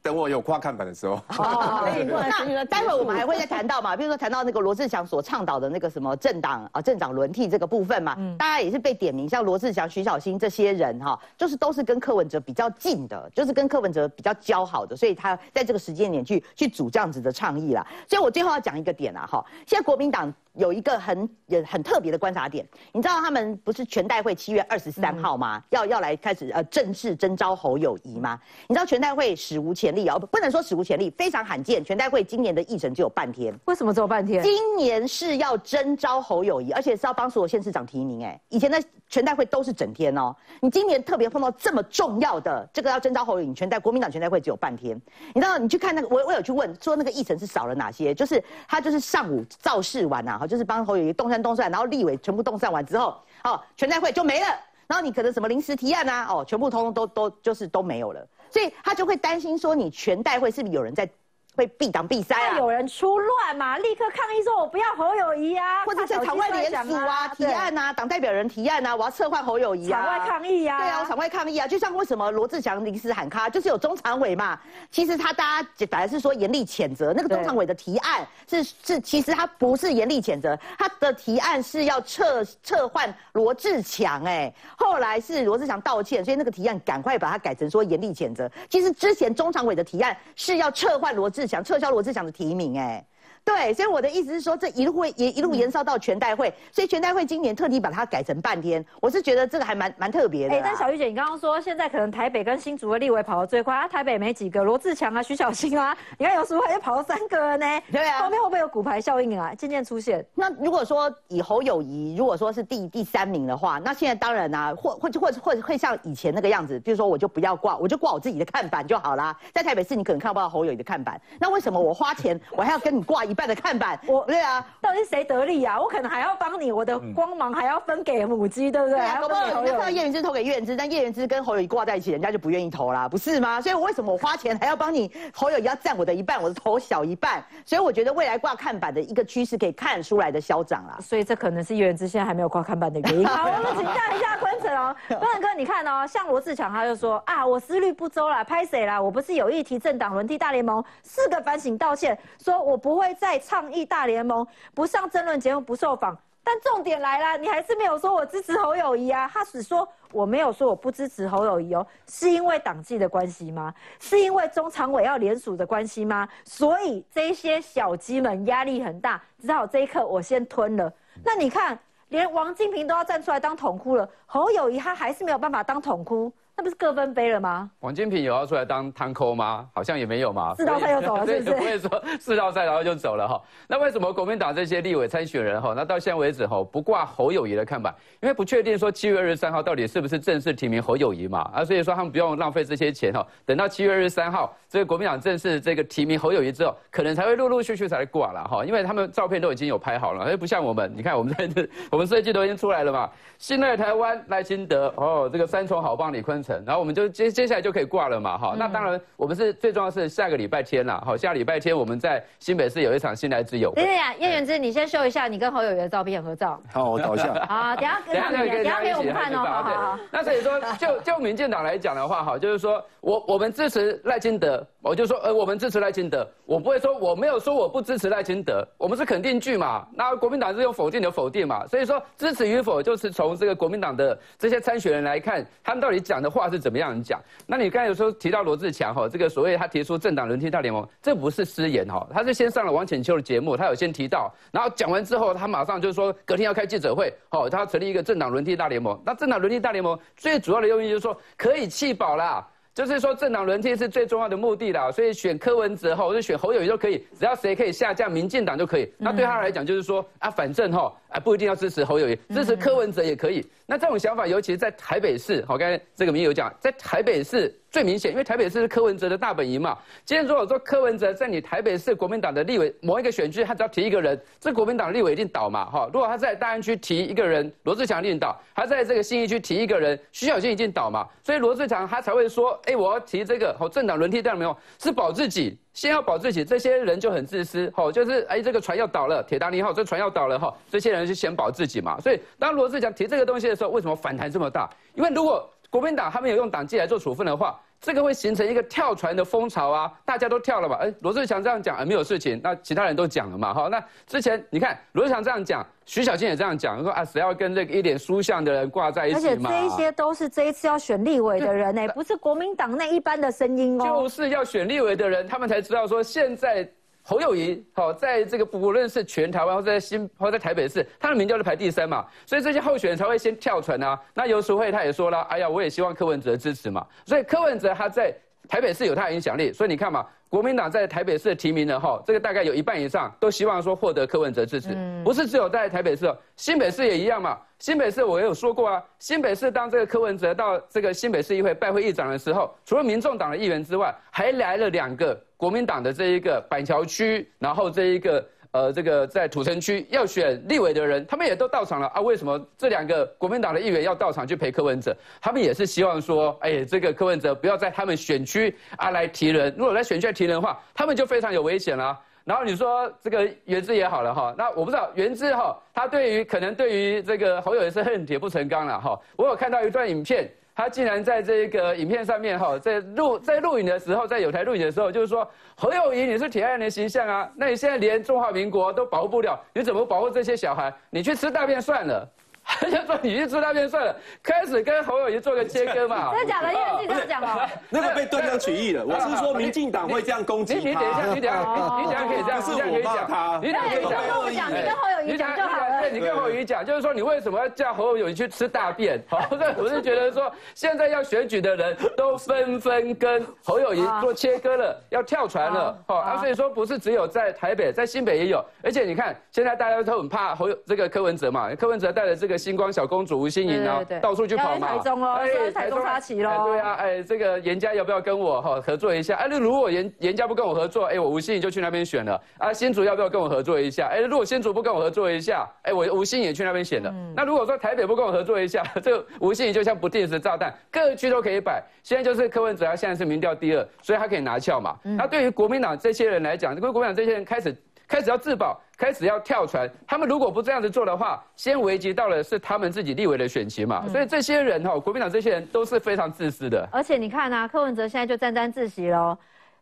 等我有跨看板的时候。哦，那待会我们还会再谈到嘛？比如说谈到那个罗志祥所倡导的那个什么政党啊，政党轮替这个部分嘛，大家也是被点名，像罗志祥、徐小新这些人哈，就是都是跟柯文哲比较近的，就是跟柯文哲比较交好的，所以他在这个时间点去去组这样子的倡议啦。所以我最后要讲一个点啊，哈，现在国民党。有一个很也很特别的观察点，你知道他们不是全代会七月二十三号吗？要要来开始呃正式征召侯友谊吗？你知道全代会史无前例哦，不能说史无前例，非常罕见。全代会今年的议程只有半天，为什么只有半天？今年是要征召侯友谊，而且是要帮所有县市长提名。哎，以前的全代会都是整天哦，你今年特别碰到这么重要的这个要征召侯友谊，全代国民党全代会只有半天。你知道你去看那个，我我有去问说那个议程是少了哪些？就是他就是上午造势完啊。就是帮侯友谊动算动算，然后立委全部动算完之后，哦，全代会就没了。然后你可能什么临时提案啊，哦，全部通通都都就是都没有了。所以他就会担心说，你全代会是不是有人在？会避挡避塞啊！有人出乱嘛？立刻抗议说：“我不要侯友谊啊！”或者在场外联署啊、提案啊、党代表人提案啊，我要撤换侯友谊啊！场外抗议啊！对啊，我场外抗议啊！就像为什么罗志祥临时喊卡，就是有中常委嘛。其实他大家本来是说严厉谴责那个中常委的提案，是是，其实他不是严厉谴责，他的提案是要撤撤换罗志强。哎，后来是罗志祥道歉，所以那个提案赶快把它改成说严厉谴责。其实之前中常委的提案是要撤换罗志。想撤销罗志祥的提名，哎。对，所以我的意思是说，这一路会一一路延烧到全代会，所以全代会今年特地把它改成半天，我是觉得这个还蛮蛮特别的。哎，但小玉姐，你刚刚说现在可能台北跟新竹的立委跑得最快，啊，台北没几个，罗志强啊、徐小新啊，你看有时候又跑了三个了呢。对啊，后面会不会有骨牌效应啊？渐渐出现。那如果说以侯友谊，如果说是第第三名的话，那现在当然啊，或或或或会像以前那个样子，比如说我就不要挂，我就挂我自己的看板就好啦。在台北市你可能看不到侯友谊的看板，那为什么我花钱我还要跟你挂一？一半的看板。我对啊，到底是谁得利啊？我可能还要帮你，我的光芒还要分给母鸡，对不对？对啊，搞不好人家看叶叶元之投给叶元之，但叶元之跟侯友谊挂在一起，人家就不愿意投啦，不是吗？所以我为什么我花钱还要帮你侯友谊要占我的一半，我的投小一半？所以我觉得未来挂看板的一个趋势可以看出来的消长啦。所以这可能是叶元之现在还没有挂看板的原因。好，我们请教一下坤城哦，坤城哥，你看哦，像罗志强他就说啊，我思虑不周啦，拍谁啦？我不是有意提政党轮替大联盟四个反省道歉，说我不会在倡议大联盟，不上争论节目，不受访。但重点来了，你还是没有说我支持侯友谊啊？他只说我没有说我不支持侯友谊哦，是因为党纪的关系吗？是因为中常委要联署的关系吗？所以这些小鸡们压力很大，只好这一刻我先吞了。那你看，连王金平都要站出来当统哭了，侯友谊他还是没有办法当统哭。那不是各分杯了吗？王金平有要出来当摊扣吗？好像也没有嘛。四道赛就走了，是不是？不会说四道赛然后就走了哈。那为什么国民党这些立委参选人哈，那到现在为止哈不挂侯友谊的看板？因为不确定说七月二十三号到底是不是正式提名侯友谊嘛？啊，所以说他们不用浪费这些钱哈，等到七月二十三号这个国民党正式这个提名侯友谊之后，可能才会陆陆续续才挂了哈。因为他们照片都已经有拍好了，而不像我们，你看我们在这我们设计都已经出来了嘛。新赖台湾赖清德哦，这个三重好棒李坤城，然后我们就接接下来就可以挂了嘛，哈，那当然我们是最重要是下个礼拜天啦，好，下礼拜天我们在新北市有一场新来之友。等等呀，叶元之，你先秀一下你跟侯友谊的照片合照。好，我找一下。好，等下等下等下给我们看哦，好好好。那所以说，就就民进党来讲的话，哈，就是说我我们支持赖清德，我就说呃我们支持赖清德，我不会说我没有说我不支持赖清德，我们是肯定句嘛，那国民党是用否定的否定嘛，所以说支持与否就是从这个国民党的这些参选人来看，他们到底讲的话是怎么样讲。那你刚才有时候提到罗志强哈，这个所谓他提出政党轮替大联盟，这不是失言哈，他是先上了王浅秋的节目，他有先提到，然后讲完之后，他马上就是说隔天要开记者会，哦，他要成立一个政党轮替大联盟。那政党轮替大联盟最主要的用意就是说可以弃保啦，就是说政党轮替是最重要的目的啦，所以选柯文哲哈，或者选侯友谊都可以，只要谁可以下降民进党就可以。那对他来讲就是说啊，反正哈，啊不一定要支持侯友谊，支持柯文哲也可以。那这种想法，尤其是在台北市，好，刚才这个民友讲，在台北市。最明显，因为台北市是柯文哲的大本营嘛。今天如果说柯文哲在你台北市国民党的立委某一个选区，他只要提一个人，这国民党立委一定倒嘛，哈。如果他在大安区提一个人，罗志强一定倒；他在这个新义区提一个人，徐小新一定倒嘛。所以罗志强他才会说，哎，我要提这个，好，政党轮替掉没有？是保自己，先要保自己。这些人就很自私，好，就是哎，这个船要倒了，铁达尼号这船要倒了，哈，这些人就先保自己嘛。所以当罗志祥提这个东西的时候，为什么反弹这么大？因为如果国民党他们有用党纪来做处分的话，这个会形成一个跳船的风潮啊！大家都跳了嘛？哎，罗志祥这样讲，哎，没有事情，那其他人都讲了嘛？哈，那之前你看罗志祥这样讲，徐小静也这样讲，说啊，谁要跟这个一脸书相的人挂在一起嘛？而且这些都是这一次要选立委的人呢，不是国民党那一般的声音哦。就是要选立委的人，他们才知道说现在。侯友谊，好，在这个不论是全台湾或在新或在台北市，他的名就是排第三嘛，所以这些候选人才会先跳船啊。那游淑慧他也说了，哎呀，我也希望柯文哲支持嘛。所以柯文哲他在台北市有它的影响力，所以你看嘛，国民党在台北市的提名呢，哈，这个大概有一半以上都希望说获得柯文哲支持，不是只有在台北市，新北市也一样嘛。新北市我也有说过啊，新北市当这个柯文哲到这个新北市议会拜会议长的时候，除了民众党的议员之外，还来了两个。国民党的这一个板桥区，然后这一个呃，这个在土城区要选立委的人，他们也都到场了啊。为什么这两个国民党的议员要到场去陪柯文哲？他们也是希望说，哎，这个柯文哲不要在他们选区啊来提人。如果在选区提人的话，他们就非常有危险了。然后你说这个原之也好了哈，那我不知道原之哈，他对于可能对于这个侯友也是恨铁不成钢了哈。我有看到一段影片。他竟然在这个影片上面哈，在录在录影的时候，在有台录影的时候，就是说何友谊你是铁汉的形象啊，那你现在连中华民国都保护不了，你怎么保护这些小孩？你去吃大便算了。他就说你去吃大便算了，开始跟侯友谊做个切割嘛。真的假的？因为自己这样讲哦。那个被断章取义了。我是说民进党会这样攻击你等一下，你等一下，你等下可以这样，不是我骂他。你等一下可以讲，你跟侯友谊讲就好了。对，你跟侯友谊讲，就是说你为什么要叫侯友谊去吃大便？好，我是觉得说现在要选举的人都纷纷跟侯友谊做切割了，要跳船了。好，啊，所以说不是只有在台北，在新北也有。而且你看，现在大家都很怕侯友这个柯文哲嘛，柯文哲带着这个。个星光小公主吴欣颖啊，到处去跑嘛。台中哦，哎，台中插旗喽。对啊，哎，这个严家要不要跟我哈合作一下？哎，那如果严严家不跟我合作，哎，我吴欣颖就去那边选了。啊，新竹要不要跟我合作一下？哎，如果新竹不跟我合作一下，哎，我吴欣颖去那边选了。那如果说台北不跟我合作一下，这吴欣颖就像不定时炸弹，各区都可以摆。现在就是柯文哲，他现在是民调第二，所以他可以拿翘嘛。那对于国民党这些人来讲，因为国民党这些人开始。开始要自保，开始要跳船。他们如果不这样子做的话，先危及到了是他们自己立委的选情嘛。所以这些人哈，国民党这些人都是非常自私的。而且你看啊，柯文哲现在就沾沾自喜喽。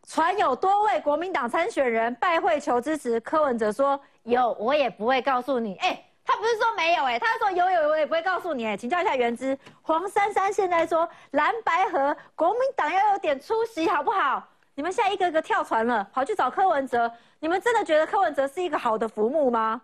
传有多位国民党参选人拜会求支持，柯文哲说有，我也不会告诉你。哎，他不是说没有，哎，他说有有，我也不会告诉你。哎，请教一下原知，黄珊珊现在说蓝白河国民党要有点出息，好不好？你们现在一个个跳船了，跑去找柯文哲，你们真的觉得柯文哲是一个好的浮木吗？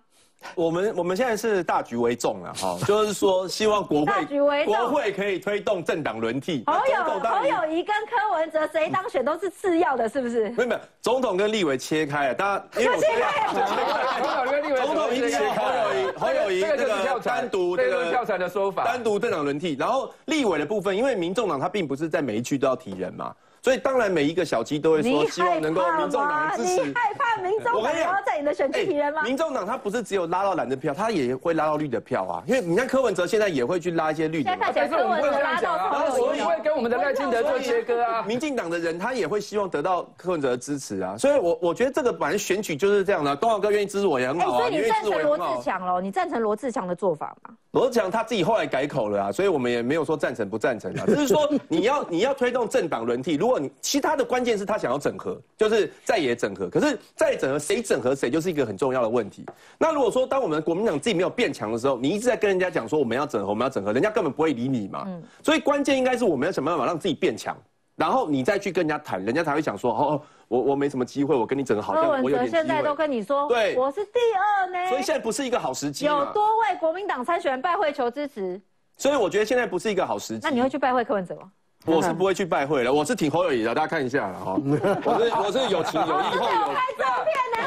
我们我们现在是大局为重了哈，就是说希望国会国会可以推动政党轮替。侯友侯友谊跟柯文哲谁当选都是次要的，是不是？没有没有，总统跟立委切开了，大家 因为切开 了，总统已经切侯友谊侯友谊这个单独这个跳船的说法，单独政党轮替，然后立委的部分，因为民众党他并不是在每一区都要提人嘛。所以当然每一个小鸡都会说，希望能够民众党支持。你害怕民众党要在你的选区提人吗？民众党他不是只有拉到蓝的票，他也会拉到绿的票啊。因为你看柯文哲现在也会去拉一些绿的。但是我们会拉到然后所以会跟我们的赖清德做切割啊。民进党的人他也会希望得到柯文哲的支持啊。所以我我觉得这个本来选举就是这样的。东豪哥愿意支持我也很好啊。所以你赞成罗志强喽？你赞成罗志强的做法吗？罗志强他自己后来改口了啊，所以我们也没有说赞成不赞成啊。只是说你要你要推动政党轮替，如果你其他的。关键是他想要整合，就是在野整合。可是在整合谁整合谁，就是一个很重要的问题。那如果说当我们国民党自己没有变强的时候，你一直在跟人家讲说我们要整合，我们要整合，人家根本不会理你嘛。所以关键应该是我们要想办法让自己变强，然后你再去跟人家谈，人家才会想说哦，我我没什么机会，我跟你整个好像我有点现在都跟你说，对，我是第二呢。所以现在不是一个好时机。有多位国民党参选人拜会求支持，所以我觉得现在不是一个好时机。那你会去拜会柯文哲吗？我是不会去拜会的，我是挺侯友谊的，大家看一下了哈。我是我是有情有义，后有拍照片呢，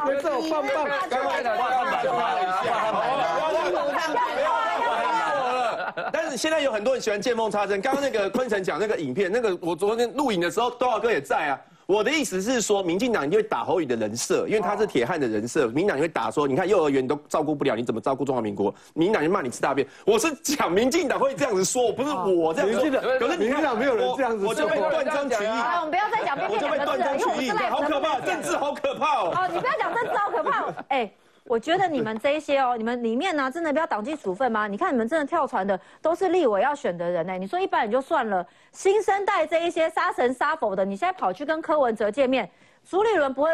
好有这种棒棒，刚刚的画板画一下，但是现在有很多人喜欢见缝插针，刚刚那个昆城讲那个影片，那个我昨天录影的时候，多少哥也在啊。我的意思是说，民进党一定会打侯宇的人设，因为他是铁汉的人设。民党就会打说，你看幼儿园都照顾不了，你怎么照顾中华民国？民进党就骂你吃大便。我是讲民进党会这样子说，不是我这样说。可是民进党没有人这样子，我就被断章取义。我们不要再讲变变两个字了，因为我是好可怕，政治好可怕哦。哦，你不要讲政治好可怕，哎。我觉得你们这些哦，你们里面呢，真的不要党纪处分吗？你看你们真的跳船的都是立委要选的人呢。你说一般人就算了，新生代这一些杀神杀佛的，你现在跑去跟柯文哲见面，朱立伦不会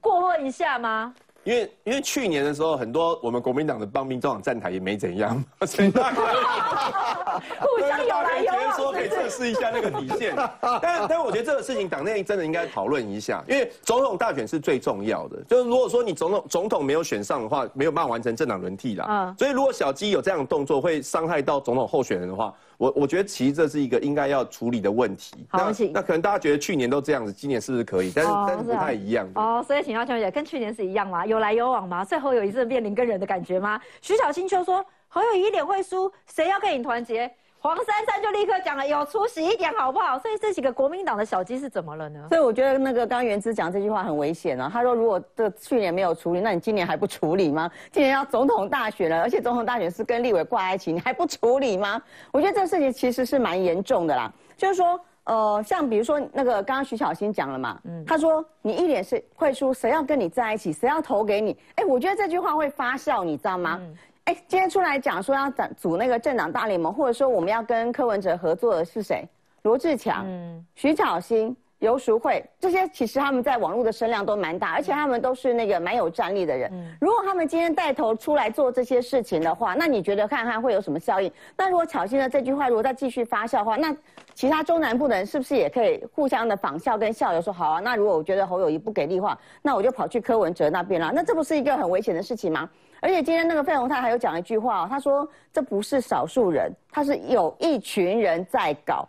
过问一下吗？因为因为去年的时候，很多我们国民党的帮兵中场站台也没怎样，所以 大家互相有来有往，说可以测试一下那个底线。但但我觉得这个事情党内真的应该讨论一下，因为总统大选是最重要的。就是如果说你总统总统没有选上的话，没有办法完成政党轮替啦。嗯。所以如果小鸡有这样的动作，会伤害到总统候选人的话。我我觉得其实这是一个应该要处理的问题。好，那可能大家觉得去年都这样子，今年是不是可以？但是但是不太一样。哦，所以请教邱姐，跟去年是一样吗？有来有往吗？最后有一次面临跟人的感觉吗？徐小青就说侯友谊脸会输，谁要跟你团结？黄珊珊就立刻讲了，有出息一点好不好？所以这几个国民党的小鸡是怎么了呢？所以我觉得那个刚元之讲这句话很危险啊。他说如果这去年没有处理，那你今年还不处理吗？今年要总统大选了，而且总统大选是跟立委挂在一起，你还不处理吗？我觉得这个事情其实是蛮严重的啦。就是说，呃，像比如说那个刚刚徐小新讲了嘛，嗯，他说你一脸是会输，谁要跟你在一起，谁要投给你？哎，我觉得这句话会发酵，你知道吗？哎，今天出来讲说要组组那个政党大联盟，或者说我们要跟柯文哲合作的是谁？罗志强、徐巧芯、游淑慧，这些其实他们在网络的声量都蛮大，而且他们都是那个蛮有战力的人。如果他们今天带头出来做这些事情的话，那你觉得看看会有什么效应？那如果巧芯的这句话如果再继续发酵的话，那其他中南部的人是不是也可以互相的仿效跟效尤？说好啊，那如果我觉得侯友谊不给力的话，那我就跑去柯文哲那边了。那这不是一个很危险的事情吗？而且今天那个费鸿泰还有讲一句话，他说这不是少数人，他是有一群人在搞。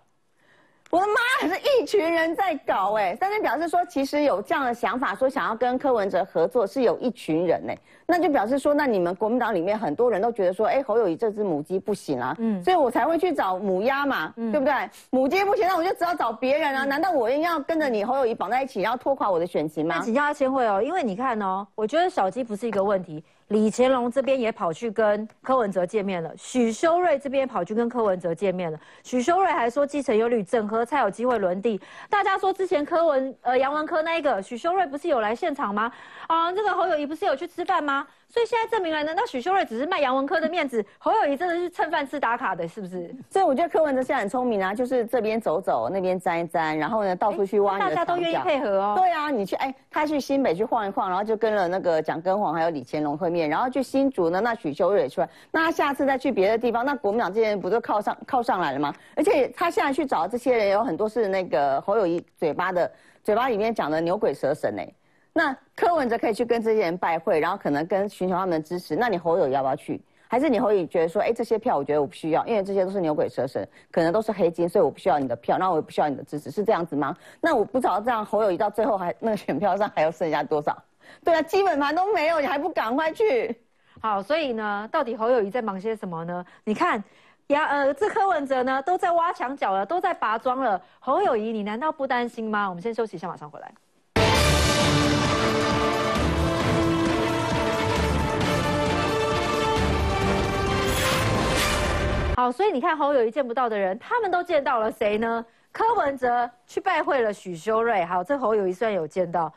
我的妈，是一群人在搞哎！但是表示说，其实有这样的想法，说想要跟柯文哲合作，是有一群人哎，那就表示说，那你们国民党里面很多人都觉得说，哎，侯友谊这只母鸡不行啊，嗯，所以我才会去找母鸭嘛，对不对？母鸡不行，那我就只好找别人啊？难道我一定要跟着你侯友谊绑在一起，然后拖垮我的选情吗？请教阿千惠哦，因为你看哦，我觉得小鸡不是一个问题。李乾隆这边也跑去跟柯文哲见面了，许修睿这边跑去跟柯文哲见面了。许修睿还说继承有旅整合才有机会轮地。大家说之前柯文呃杨文科那一个许修睿不是有来现场吗？啊，这个侯友谊不是有去吃饭吗？所以现在证明了，难道许修睿只是卖杨文科的面子？侯友谊真的是蹭饭吃打卡的，是不是？所以我觉得柯文哲现在很聪明啊，就是这边走走，那边沾一沾，然后呢到处去挖。大家都愿意配合哦。对啊，你去哎，他去新北去晃一晃，然后就跟了那个蒋根煌还有李乾隆会面，然后去新竹呢，那许修睿出来，那他下次再去别的地方，那国民党这些人不就靠上 靠上来了吗？而且他现在去找这些人，有很多是那个侯友谊嘴巴的嘴巴里面讲的牛鬼蛇神哎。那柯文哲可以去跟这些人拜会，然后可能跟寻求他们的支持。那你侯友要不要去？还是你侯友觉得说，哎，这些票我觉得我不需要，因为这些都是牛鬼蛇神，可能都是黑金，所以我不需要你的票，那我也不需要你的支持，是这样子吗？那我不知道这样侯友谊到最后还那个选票上还要剩下多少？对啊，基本盘都没有，你还不赶快去？好，所以呢，到底侯友谊在忙些什么呢？你看，呀，呃，这柯文哲呢都在挖墙角了，都在拔桩了，侯友谊你难道不担心吗？我们先休息一下，马上回来。好，所以你看侯友谊见不到的人，他们都见到了谁呢？柯文哲去拜会了许修睿，好，这侯友谊虽然有见到，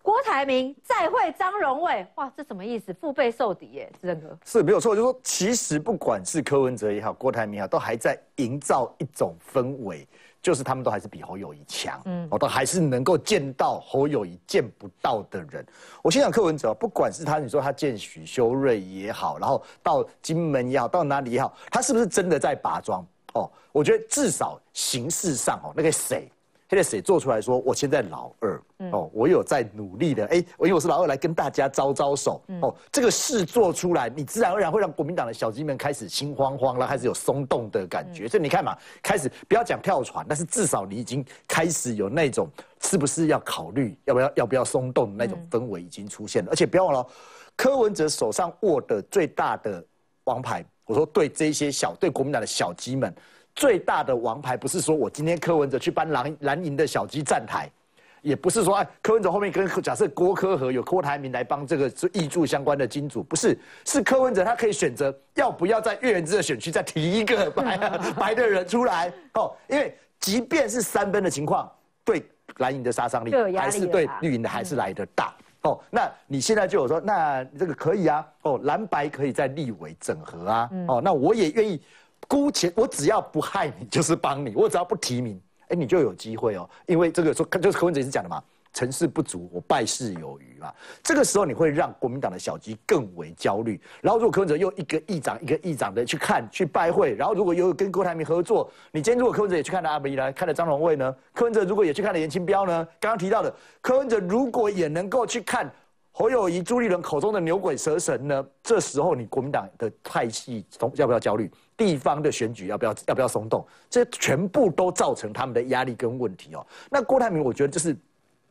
郭台铭再会张荣卫，哇，这什么意思？腹背受敌耶，志正哥是没有错，就是说其实不管是柯文哲也好，郭台铭也好，都还在营造一种氛围。就是他们都还是比侯友谊强，嗯，我都还是能够见到侯友谊见不到的人。我心想柯文哲，不管是他，你说他见许修睿也好，然后到金门也好，到哪里也好，他是不是真的在拔庄？哦，我觉得至少形式上哦，那个谁。做出来说，我现在老二哦，我有在努力的，哎，我因为我是老二来跟大家招招手哦，这个事做出来，你自然而然会让国民党的小鸡们开始心慌慌了，开始有松动的感觉。所以你看嘛，开始不要讲跳船，但是至少你已经开始有那种是不是要考虑要不要要不要松动的那种氛围已经出现了。而且不要忘了，柯文哲手上握的最大的王牌，我说对这些小对国民党的小鸡们。最大的王牌不是说我今天柯文哲去搬蓝蓝营的小鸡站台，也不是说哎柯文哲后面跟假设郭科和有郭台铭来帮这个是易助相关的金主，不是是柯文哲他可以选择要不要在月圆之的选区再提一个白 白的人出来哦，因为即便是三分的情况，对蓝营的杀伤力还是对绿营的还是来的大哦。那你现在就有说那这个可以啊哦蓝白可以在立委整合啊哦，那我也愿意。姑且我只要不害你，就是帮你。我只要不提名，哎，你就有机会哦。因为这个说，就是柯文哲是讲的嘛，成事不足，我败事有余嘛。这个时候你会让国民党的小鸡更为焦虑。然后如果柯文哲又一个议长一个议长的去看去拜会，然后如果又跟郭台铭合作，你今天如果柯文哲也去看了阿比来看了张荣卫呢？柯文哲如果也去看了严清标呢？刚刚提到的柯文哲如果也能够去看侯友谊、朱立伦口中的牛鬼蛇神呢？这时候你国民党的派系要不要焦虑？地方的选举要不要要不要松动？这全部都造成他们的压力跟问题哦。那郭台铭，我觉得就是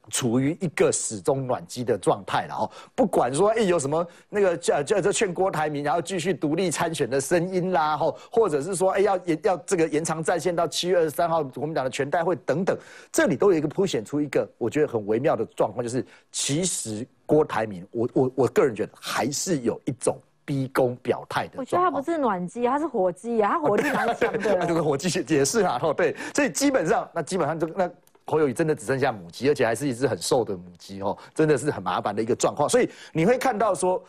处于一个始终暖机的状态了哦。不管说哎有什么那个叫叫这劝郭台铭，然后继续独立参选的声音啦，吼，或者是说哎要延要这个延长战线到七月二十三号国民党的全代会等等，这里都有一个凸显出一个我觉得很微妙的状况，就是其实郭台铭，我我我个人觉得还是有一种。逼宫表态的，我觉得他不是暖机，他是火鸡啊，他火力蛮强的。那就是火鸡也是啊，哦对，所以基本上，那基本上就那侯友谊真的只剩下母鸡，而且还是一只很瘦的母鸡哦，真的是很麻烦的一个状况。所以你会看到说，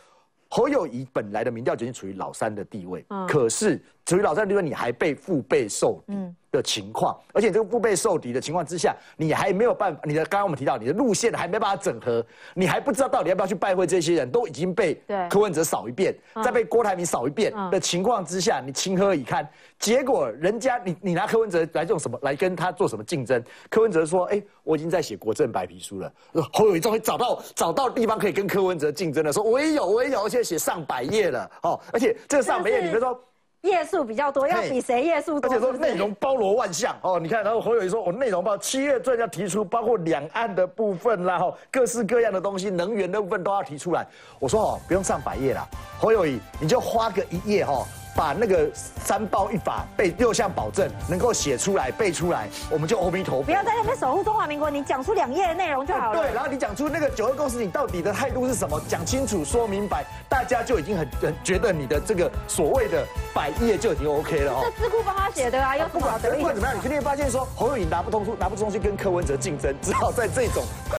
侯友谊本来的民调已经处于老三的地位，可是处于老三地位，你还被腹背受敌。的情况，而且这个腹背受敌的情况之下，你还没有办法，你的刚刚我们提到你的路线还没办法整合，你还不知道到底要不要去拜会这些人，都已经被柯文哲扫一遍，再被郭台铭扫一遍的情况之下，你情何以堪？结果人家你你拿柯文哲来用什么来跟他做什么竞争？柯文哲说：“哎，我已经在写国政白皮书了。”侯友谊终于找到找到地方可以跟柯文哲竞争了，说我也有我也有，而且写上百页了哦，而且这个上百页，你比如说。页数比较多，要比谁页数多，而且说内容包罗万象哦。你看，然后侯友谊说，我内容包七月份要提出，包括两岸的部分啦，哈，各式各样的东西，能源的部分都要提出来。我说哦，不用上百页啦，侯友谊你就花个一页哈。把那个三包一法背六项保证能够写出来背出来，我们就阿弥陀佛。不要在那边守护中华民国，你讲出两页的内容就好了。对，然后你讲出那个九二共识，你到底的态度是什么？讲清楚说明白，大家就已经很很觉得你的这个所谓的百页就已经 OK 了哦。这智库帮他写的啊，又不管不管怎么样，你肯定会发现说侯友宜拿不通出拿不出东西跟柯文哲竞争，只好在这种。